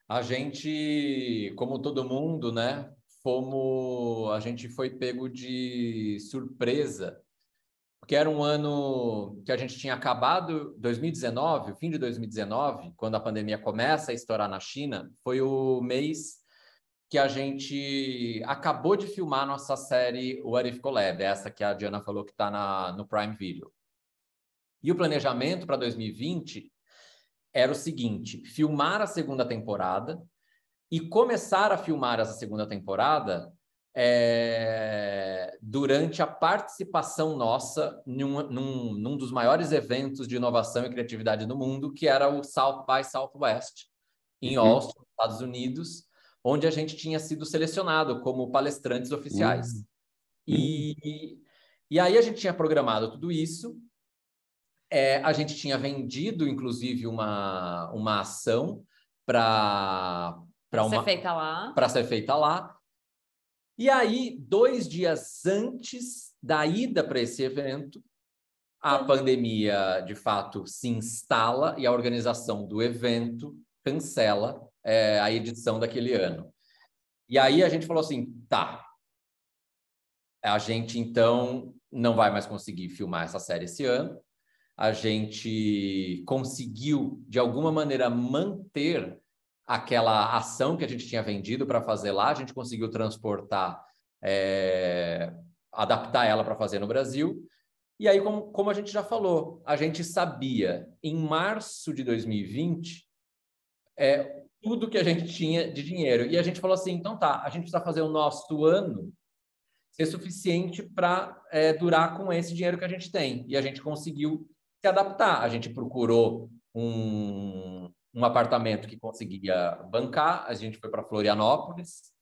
A gente, como todo mundo, né, fomos, a gente foi pego de surpresa, porque era um ano que a gente tinha acabado, 2019, o fim de 2019, quando a pandemia começa a estourar na China, foi o mês que a gente acabou de filmar nossa série What If Collab, essa que a Diana falou que está no Prime Video. E o planejamento para 2020 era o seguinte: filmar a segunda temporada e começar a filmar essa segunda temporada é, durante a participação nossa num, num, num, dos maiores eventos de inovação e criatividade do mundo, que era o South by Southwest, em uhum. Austin, Estados Unidos, onde a gente tinha sido selecionado como palestrantes oficiais. Uhum. E, e aí a gente tinha programado tudo isso, é, a gente tinha vendido, inclusive, uma, uma ação para para ser feita lá. Para ser feita lá. E aí, dois dias antes da ida para esse evento, a uhum. pandemia de fato se instala e a organização do evento cancela é, a edição daquele ano. E aí a gente falou assim: tá, a gente então não vai mais conseguir filmar essa série esse ano. A gente conseguiu, de alguma maneira, manter aquela ação que a gente tinha vendido para fazer lá, a gente conseguiu transportar, é, adaptar ela para fazer no Brasil. E aí, como, como a gente já falou, a gente sabia em março de 2020 é, tudo que a gente tinha de dinheiro. E a gente falou assim: então tá, a gente precisa fazer o nosso ano ser suficiente para é, durar com esse dinheiro que a gente tem. E a gente conseguiu se adaptar. A gente procurou um, um apartamento que conseguia bancar, a gente foi para Florianópolis,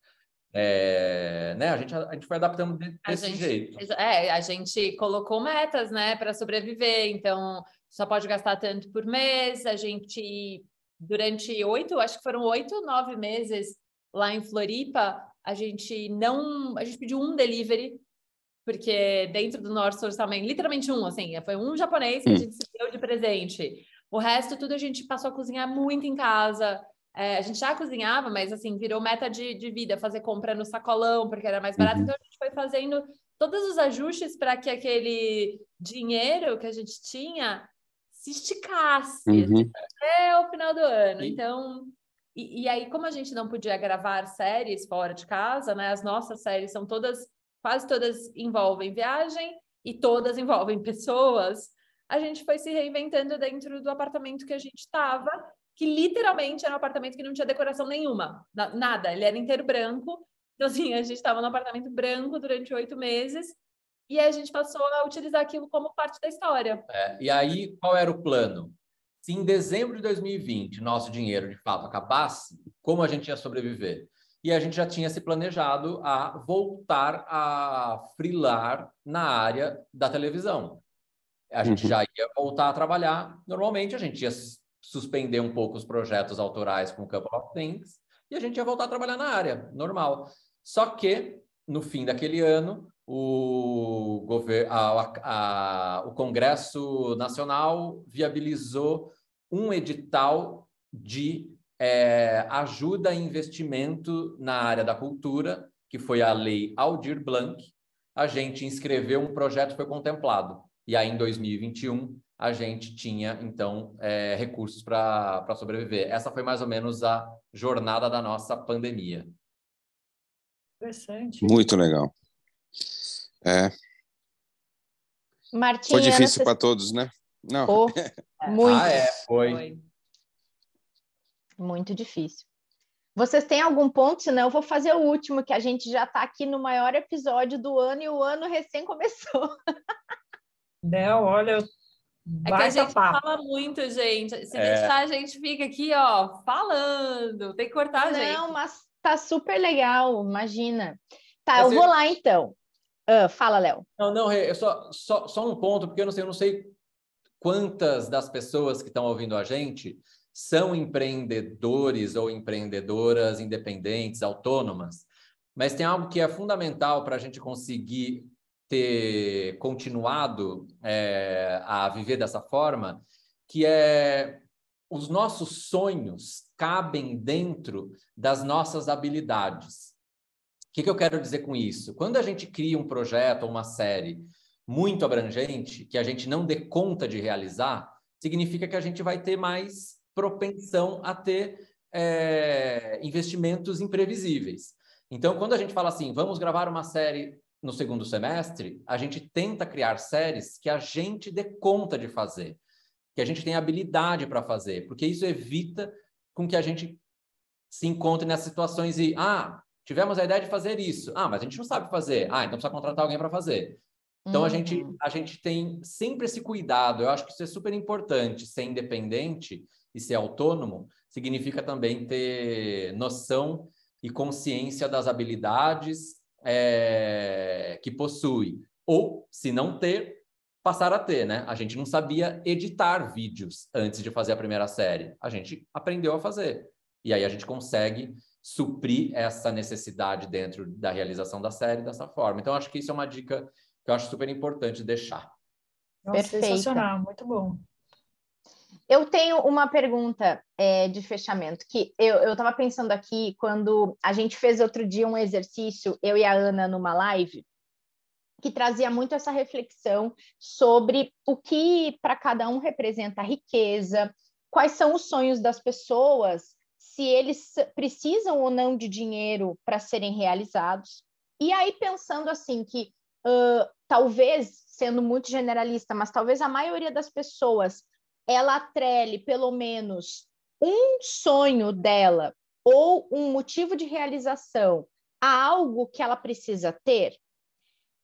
é, né? A gente, a gente foi adaptando desse gente, jeito. É, a gente colocou metas, né, para sobreviver. Então, só pode gastar tanto por mês. A gente, durante oito, acho que foram oito, nove meses lá em Floripa, a gente não, a gente pediu um delivery porque dentro do nosso orçamento, literalmente um, assim, foi um japonês que a hum. gente se deu de presente. O resto, tudo a gente passou a cozinhar muito em casa. É, a gente já cozinhava, mas assim, virou meta de, de vida, fazer compra no sacolão, porque era mais barato. Uhum. Então a gente foi fazendo todos os ajustes para que aquele dinheiro que a gente tinha se esticasse uhum. até o final do ano. Então, e, e, aí, como a gente não podia gravar séries fora de casa, né? As nossas séries são todas, quase todas envolvem viagem e todas envolvem pessoas a gente foi se reinventando dentro do apartamento que a gente estava, que literalmente era um apartamento que não tinha decoração nenhuma, nada, ele era inteiro branco. Então, assim, a gente estava no apartamento branco durante oito meses e a gente passou a utilizar aquilo como parte da história. É, e aí, qual era o plano? Se em dezembro de 2020 nosso dinheiro de fato acabasse, como a gente ia sobreviver? E a gente já tinha se planejado a voltar a frilar na área da televisão a gente uhum. já ia voltar a trabalhar. Normalmente, a gente ia suspender um pouco os projetos autorais com o Couple of Things e a gente ia voltar a trabalhar na área, normal. Só que, no fim daquele ano, o, governo, a, a, o Congresso Nacional viabilizou um edital de é, ajuda e investimento na área da cultura, que foi a Lei Aldir Blanc. A gente inscreveu um projeto foi contemplado. E aí, em 2021, a gente tinha, então, é, recursos para sobreviver. Essa foi mais ou menos a jornada da nossa pandemia. Interessante. Muito legal. É. Martinha, Foi difícil para todos, né? Não. Oh, muito. Ah, é, foi. Muito difícil. Vocês têm algum ponto? Senão eu vou fazer o último, que a gente já está aqui no maior episódio do ano e o ano recém começou. Não, olha, é que a gente papo. fala muito, gente. Se é. deixar, a gente fica aqui, ó, falando. Tem que cortar, Não, gente. Não, mas tá super legal, imagina. Tá, eu vou lá então. Uh, fala, Léo. Não, não, eu só, só, só um ponto, porque eu não sei, eu não sei quantas das pessoas que estão ouvindo a gente são empreendedores ou empreendedoras independentes, autônomas, mas tem algo que é fundamental para a gente conseguir ter continuado é, a viver dessa forma, que é os nossos sonhos cabem dentro das nossas habilidades. O que, que eu quero dizer com isso? Quando a gente cria um projeto ou uma série muito abrangente, que a gente não dê conta de realizar, significa que a gente vai ter mais propensão a ter é, investimentos imprevisíveis. Então, quando a gente fala assim, vamos gravar uma série no segundo semestre, a gente tenta criar séries que a gente dê conta de fazer, que a gente tenha habilidade para fazer, porque isso evita com que a gente se encontre nessas situações e, ah, tivemos a ideia de fazer isso. Ah, mas a gente não sabe fazer. Ah, então precisa contratar alguém para fazer. Então uhum. a gente uhum. a gente tem sempre esse cuidado. Eu acho que isso é super importante. Ser independente e ser autônomo significa também ter noção e consciência das habilidades é, que possui. Ou, se não ter, passar a ter, né? A gente não sabia editar vídeos antes de fazer a primeira série. A gente aprendeu a fazer. E aí a gente consegue suprir essa necessidade dentro da realização da série dessa forma. Então, acho que isso é uma dica que eu acho super importante deixar. Nossa, sensacional, muito bom. Eu tenho uma pergunta é, de fechamento, que eu estava pensando aqui quando a gente fez outro dia um exercício, eu e a Ana, numa live, que trazia muito essa reflexão sobre o que para cada um representa riqueza, quais são os sonhos das pessoas se eles precisam ou não de dinheiro para serem realizados. E aí, pensando assim, que uh, talvez, sendo muito generalista, mas talvez a maioria das pessoas ela atrele pelo menos um sonho dela ou um motivo de realização a algo que ela precisa ter,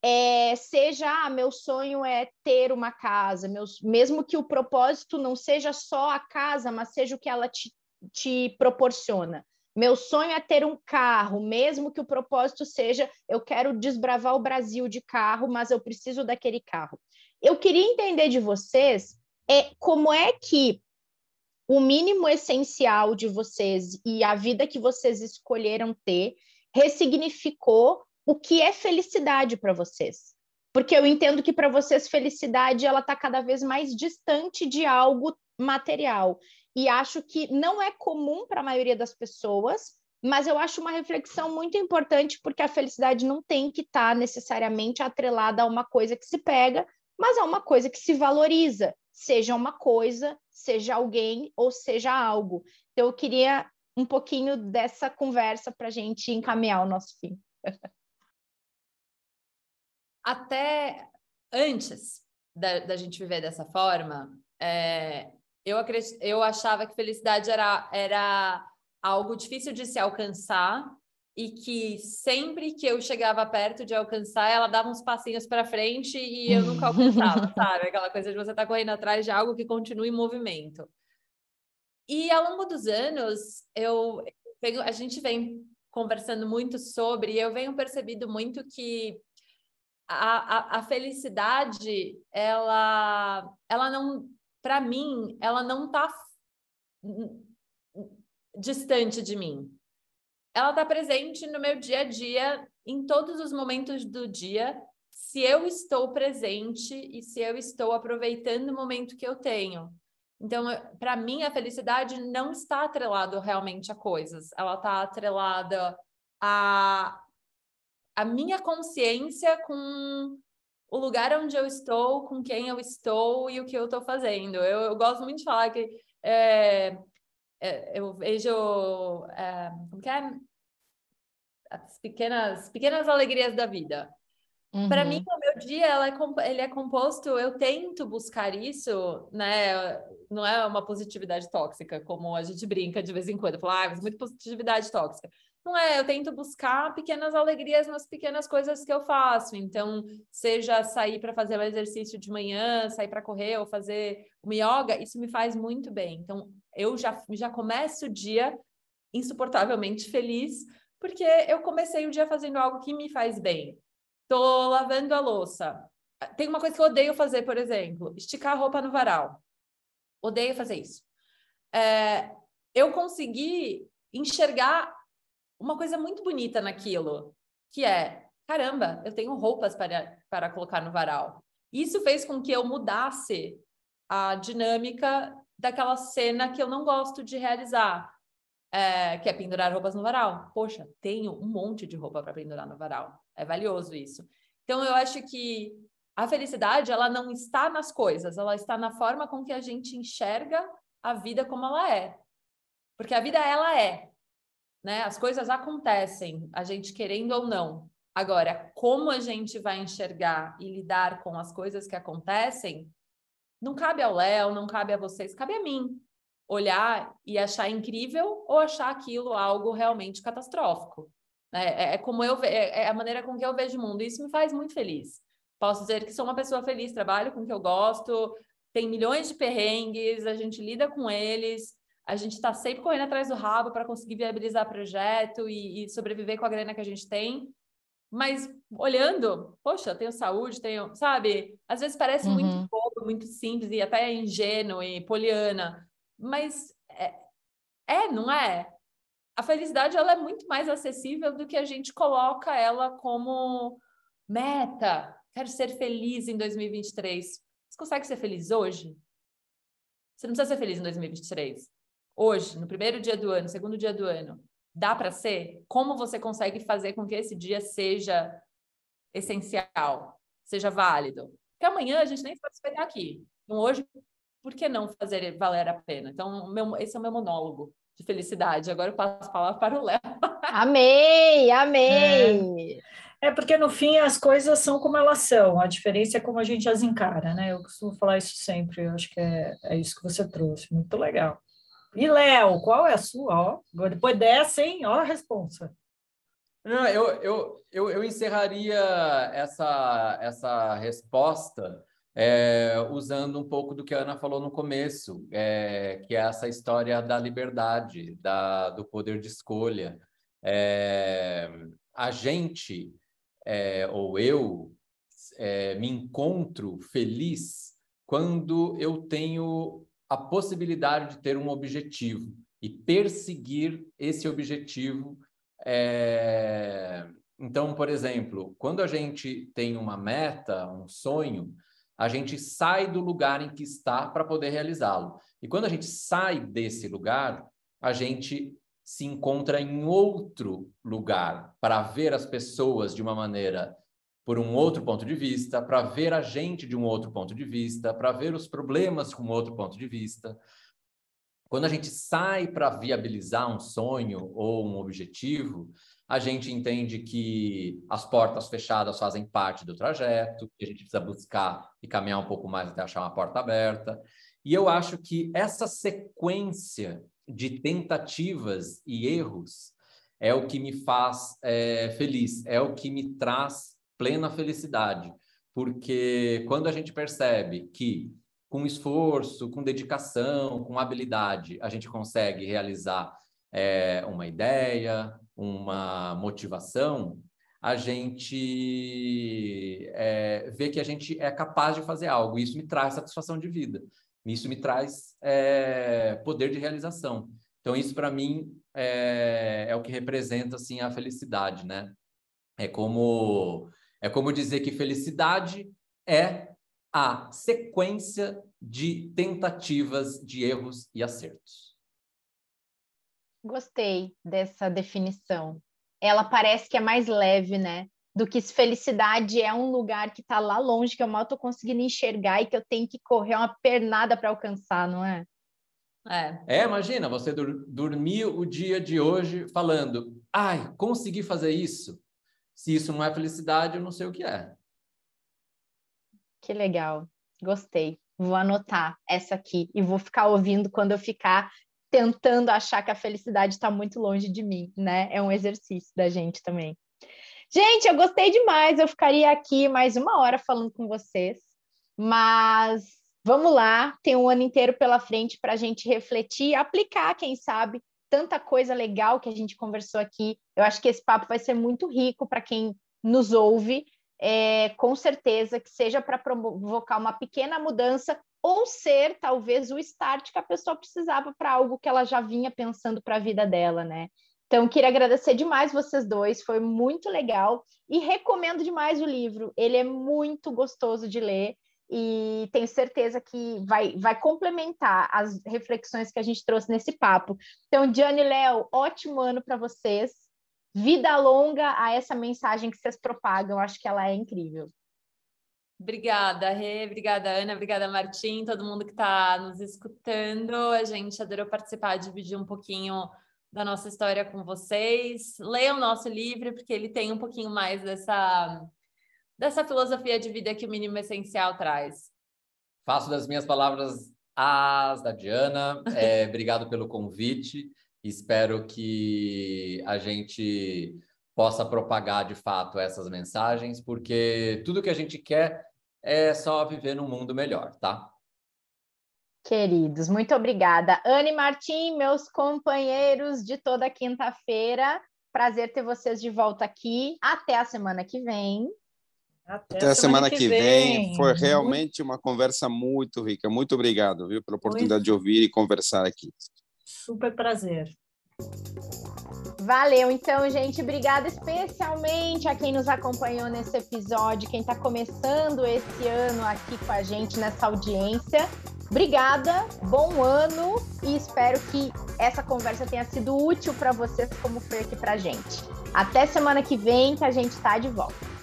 é, seja, ah, meu sonho é ter uma casa, meus, mesmo que o propósito não seja só a casa, mas seja o que ela te te proporciona. Meu sonho é ter um carro, mesmo que o propósito seja eu quero desbravar o Brasil de carro, mas eu preciso daquele carro. Eu queria entender de vocês é como é que o mínimo essencial de vocês e a vida que vocês escolheram ter ressignificou o que é felicidade para vocês. Porque eu entendo que para vocês felicidade ela está cada vez mais distante de algo material. E acho que não é comum para a maioria das pessoas, mas eu acho uma reflexão muito importante, porque a felicidade não tem que estar tá necessariamente atrelada a uma coisa que se pega, mas a uma coisa que se valoriza, seja uma coisa, seja alguém ou seja algo. Então, eu queria um pouquinho dessa conversa para a gente encaminhar o nosso fim. Até antes da, da gente viver dessa forma, é, eu, acredit... eu achava que felicidade era, era algo difícil de se alcançar e que sempre que eu chegava perto de alcançar, ela dava uns passinhos para frente e eu nunca alcançava, sabe? Aquela coisa de você estar tá correndo atrás de algo que continue em movimento. E ao longo dos anos, eu, a gente vem conversando muito sobre, e eu venho percebido muito que a, a, a felicidade, ela, ela não para mim, ela não está distante de mim. Ela está presente no meu dia a dia, em todos os momentos do dia, se eu estou presente e se eu estou aproveitando o momento que eu tenho. Então, para mim, a felicidade não está atrelada realmente a coisas, ela está atrelada a, a minha consciência com o lugar onde eu estou, com quem eu estou e o que eu estou fazendo. Eu, eu, gosto muito de falar que é, eu vejo. É, como que é? as pequenas, pequenas alegrias da vida. Uhum. Para mim, o meu dia ela é, ele é composto, eu tento buscar isso, né? Não é uma positividade tóxica, como a gente brinca de vez em quando, falar, ah, mas muito positividade tóxica. Não é, eu tento buscar pequenas alegrias nas pequenas coisas que eu faço. Então, seja sair para fazer um exercício de manhã, sair para correr ou fazer uma yoga, isso me faz muito bem. Então, eu já, já começo o dia insuportavelmente feliz, porque eu comecei o dia fazendo algo que me faz bem. Tô lavando a louça. Tem uma coisa que eu odeio fazer, por exemplo, esticar a roupa no varal. Odeio fazer isso. É, eu consegui enxergar uma coisa muito bonita naquilo, que é, caramba, eu tenho roupas para, para colocar no varal. Isso fez com que eu mudasse a dinâmica daquela cena que eu não gosto de realizar, é, que é pendurar roupas no varal. Poxa, tenho um monte de roupa para pendurar no varal. É valioso isso. Então, eu acho que a felicidade, ela não está nas coisas, ela está na forma com que a gente enxerga a vida como ela é. Porque a vida, ela é né? As coisas acontecem, a gente querendo ou não. Agora, como a gente vai enxergar e lidar com as coisas que acontecem, não cabe ao Léo, não cabe a vocês, cabe a mim olhar e achar incrível ou achar aquilo algo realmente catastrófico. Né? É, é como eu é, é a maneira com que eu vejo o mundo. Isso me faz muito feliz. Posso dizer que sou uma pessoa feliz, trabalho com o que eu gosto, tem milhões de perrengues, a gente lida com eles, a gente está sempre correndo atrás do rabo para conseguir viabilizar projeto e, e, sobreviver com a grana que a gente tem. Mas olhando, poxa, tenho saúde, tenho, sabe? Às vezes parece uhum. muito muito simples e até ingênuo e poliana, mas é, é, não é? A felicidade ela é muito mais acessível do que a gente coloca ela como meta. Quero ser feliz em 2023. Você consegue ser feliz hoje? Você não precisa ser feliz em 2023 hoje, no primeiro dia do ano, segundo dia do ano, dá para ser? Como você consegue fazer com que esse dia seja essencial, seja válido? Porque amanhã a gente nem sabe se vai estar aqui. Então, hoje, por que não fazer valer a pena? Então, meu, esse é o meu monólogo de felicidade. Agora eu passo a palavra para o Léo. Amei, amei! É. é. porque no fim as coisas são como elas são, a diferença é como a gente as encara, né? Eu costumo falar isso sempre, eu acho que é, é isso que você trouxe, muito legal. E Léo, qual é a sua? Ó, depois dessa, hein? Ó a responsa. Não, eu, eu, eu, eu encerraria essa, essa resposta é, usando um pouco do que a Ana falou no começo, é, que é essa história da liberdade, da, do poder de escolha. É, a gente, é, ou eu, é, me encontro feliz quando eu tenho a possibilidade de ter um objetivo e perseguir esse objetivo. É... Então, por exemplo, quando a gente tem uma meta, um sonho, a gente sai do lugar em que está para poder realizá-lo. E quando a gente sai desse lugar, a gente se encontra em outro lugar para ver as pessoas de uma maneira por um outro ponto de vista, para ver a gente de um outro ponto de vista, para ver os problemas com outro ponto de vista. Quando a gente sai para viabilizar um sonho ou um objetivo, a gente entende que as portas fechadas fazem parte do trajeto, que a gente precisa buscar e caminhar um pouco mais até achar uma porta aberta. E eu acho que essa sequência de tentativas e erros é o que me faz é, feliz, é o que me traz plena felicidade, porque quando a gente percebe que com esforço, com dedicação, com habilidade, a gente consegue realizar é, uma ideia, uma motivação, a gente é, vê que a gente é capaz de fazer algo. Isso me traz satisfação de vida. Isso me traz é, poder de realização. Então, isso para mim é, o que representa assim a felicidade, né? É como é como dizer que felicidade é a sequência de tentativas de erros e acertos. Gostei dessa definição. Ela parece que é mais leve, né? Do que se felicidade é um lugar que está lá longe, que eu mal estou conseguindo enxergar e que eu tenho que correr uma pernada para alcançar, não é? É. é, imagina você dur dormir o dia de hoje falando, ai, consegui fazer isso. Se isso não é felicidade, eu não sei o que é. Que legal, gostei. Vou anotar essa aqui e vou ficar ouvindo quando eu ficar tentando achar que a felicidade está muito longe de mim, né? É um exercício da gente também. Gente, eu gostei demais. Eu ficaria aqui mais uma hora falando com vocês, mas vamos lá. Tem um ano inteiro pela frente para a gente refletir, aplicar, quem sabe, tanta coisa legal que a gente conversou aqui. Eu acho que esse papo vai ser muito rico para quem nos ouve. É, com certeza que seja para provocar uma pequena mudança ou ser talvez o start que a pessoa precisava para algo que ela já vinha pensando para a vida dela, né? Então, queria agradecer demais vocês dois, foi muito legal e recomendo demais o livro. Ele é muito gostoso de ler e tenho certeza que vai, vai complementar as reflexões que a gente trouxe nesse papo. Então, Diane e Léo, ótimo ano para vocês. Vida longa a essa mensagem que vocês propagam, acho que ela é incrível. Obrigada, Rê, obrigada, Ana, obrigada, Martim, todo mundo que está nos escutando. A gente adorou participar, dividir um pouquinho da nossa história com vocês. Leiam o nosso livro, porque ele tem um pouquinho mais dessa, dessa filosofia de vida que o mínimo essencial traz. Faço das minhas palavras as da Diana. É, obrigado pelo convite. Espero que a gente possa propagar de fato essas mensagens, porque tudo que a gente quer é só viver num mundo melhor, tá? Queridos, muito obrigada. Anne Martim, meus companheiros de toda quinta-feira. Prazer ter vocês de volta aqui. Até a semana que vem. Até, Até a semana, semana que, que vem. vem. Foi realmente uma conversa muito rica. Muito obrigado, viu, pela oportunidade de ouvir e conversar aqui. Super prazer. Valeu, então, gente. Obrigada especialmente a quem nos acompanhou nesse episódio, quem está começando esse ano aqui com a gente nessa audiência. Obrigada, bom ano e espero que essa conversa tenha sido útil para vocês, como foi aqui para gente. Até semana que vem, que a gente está de volta.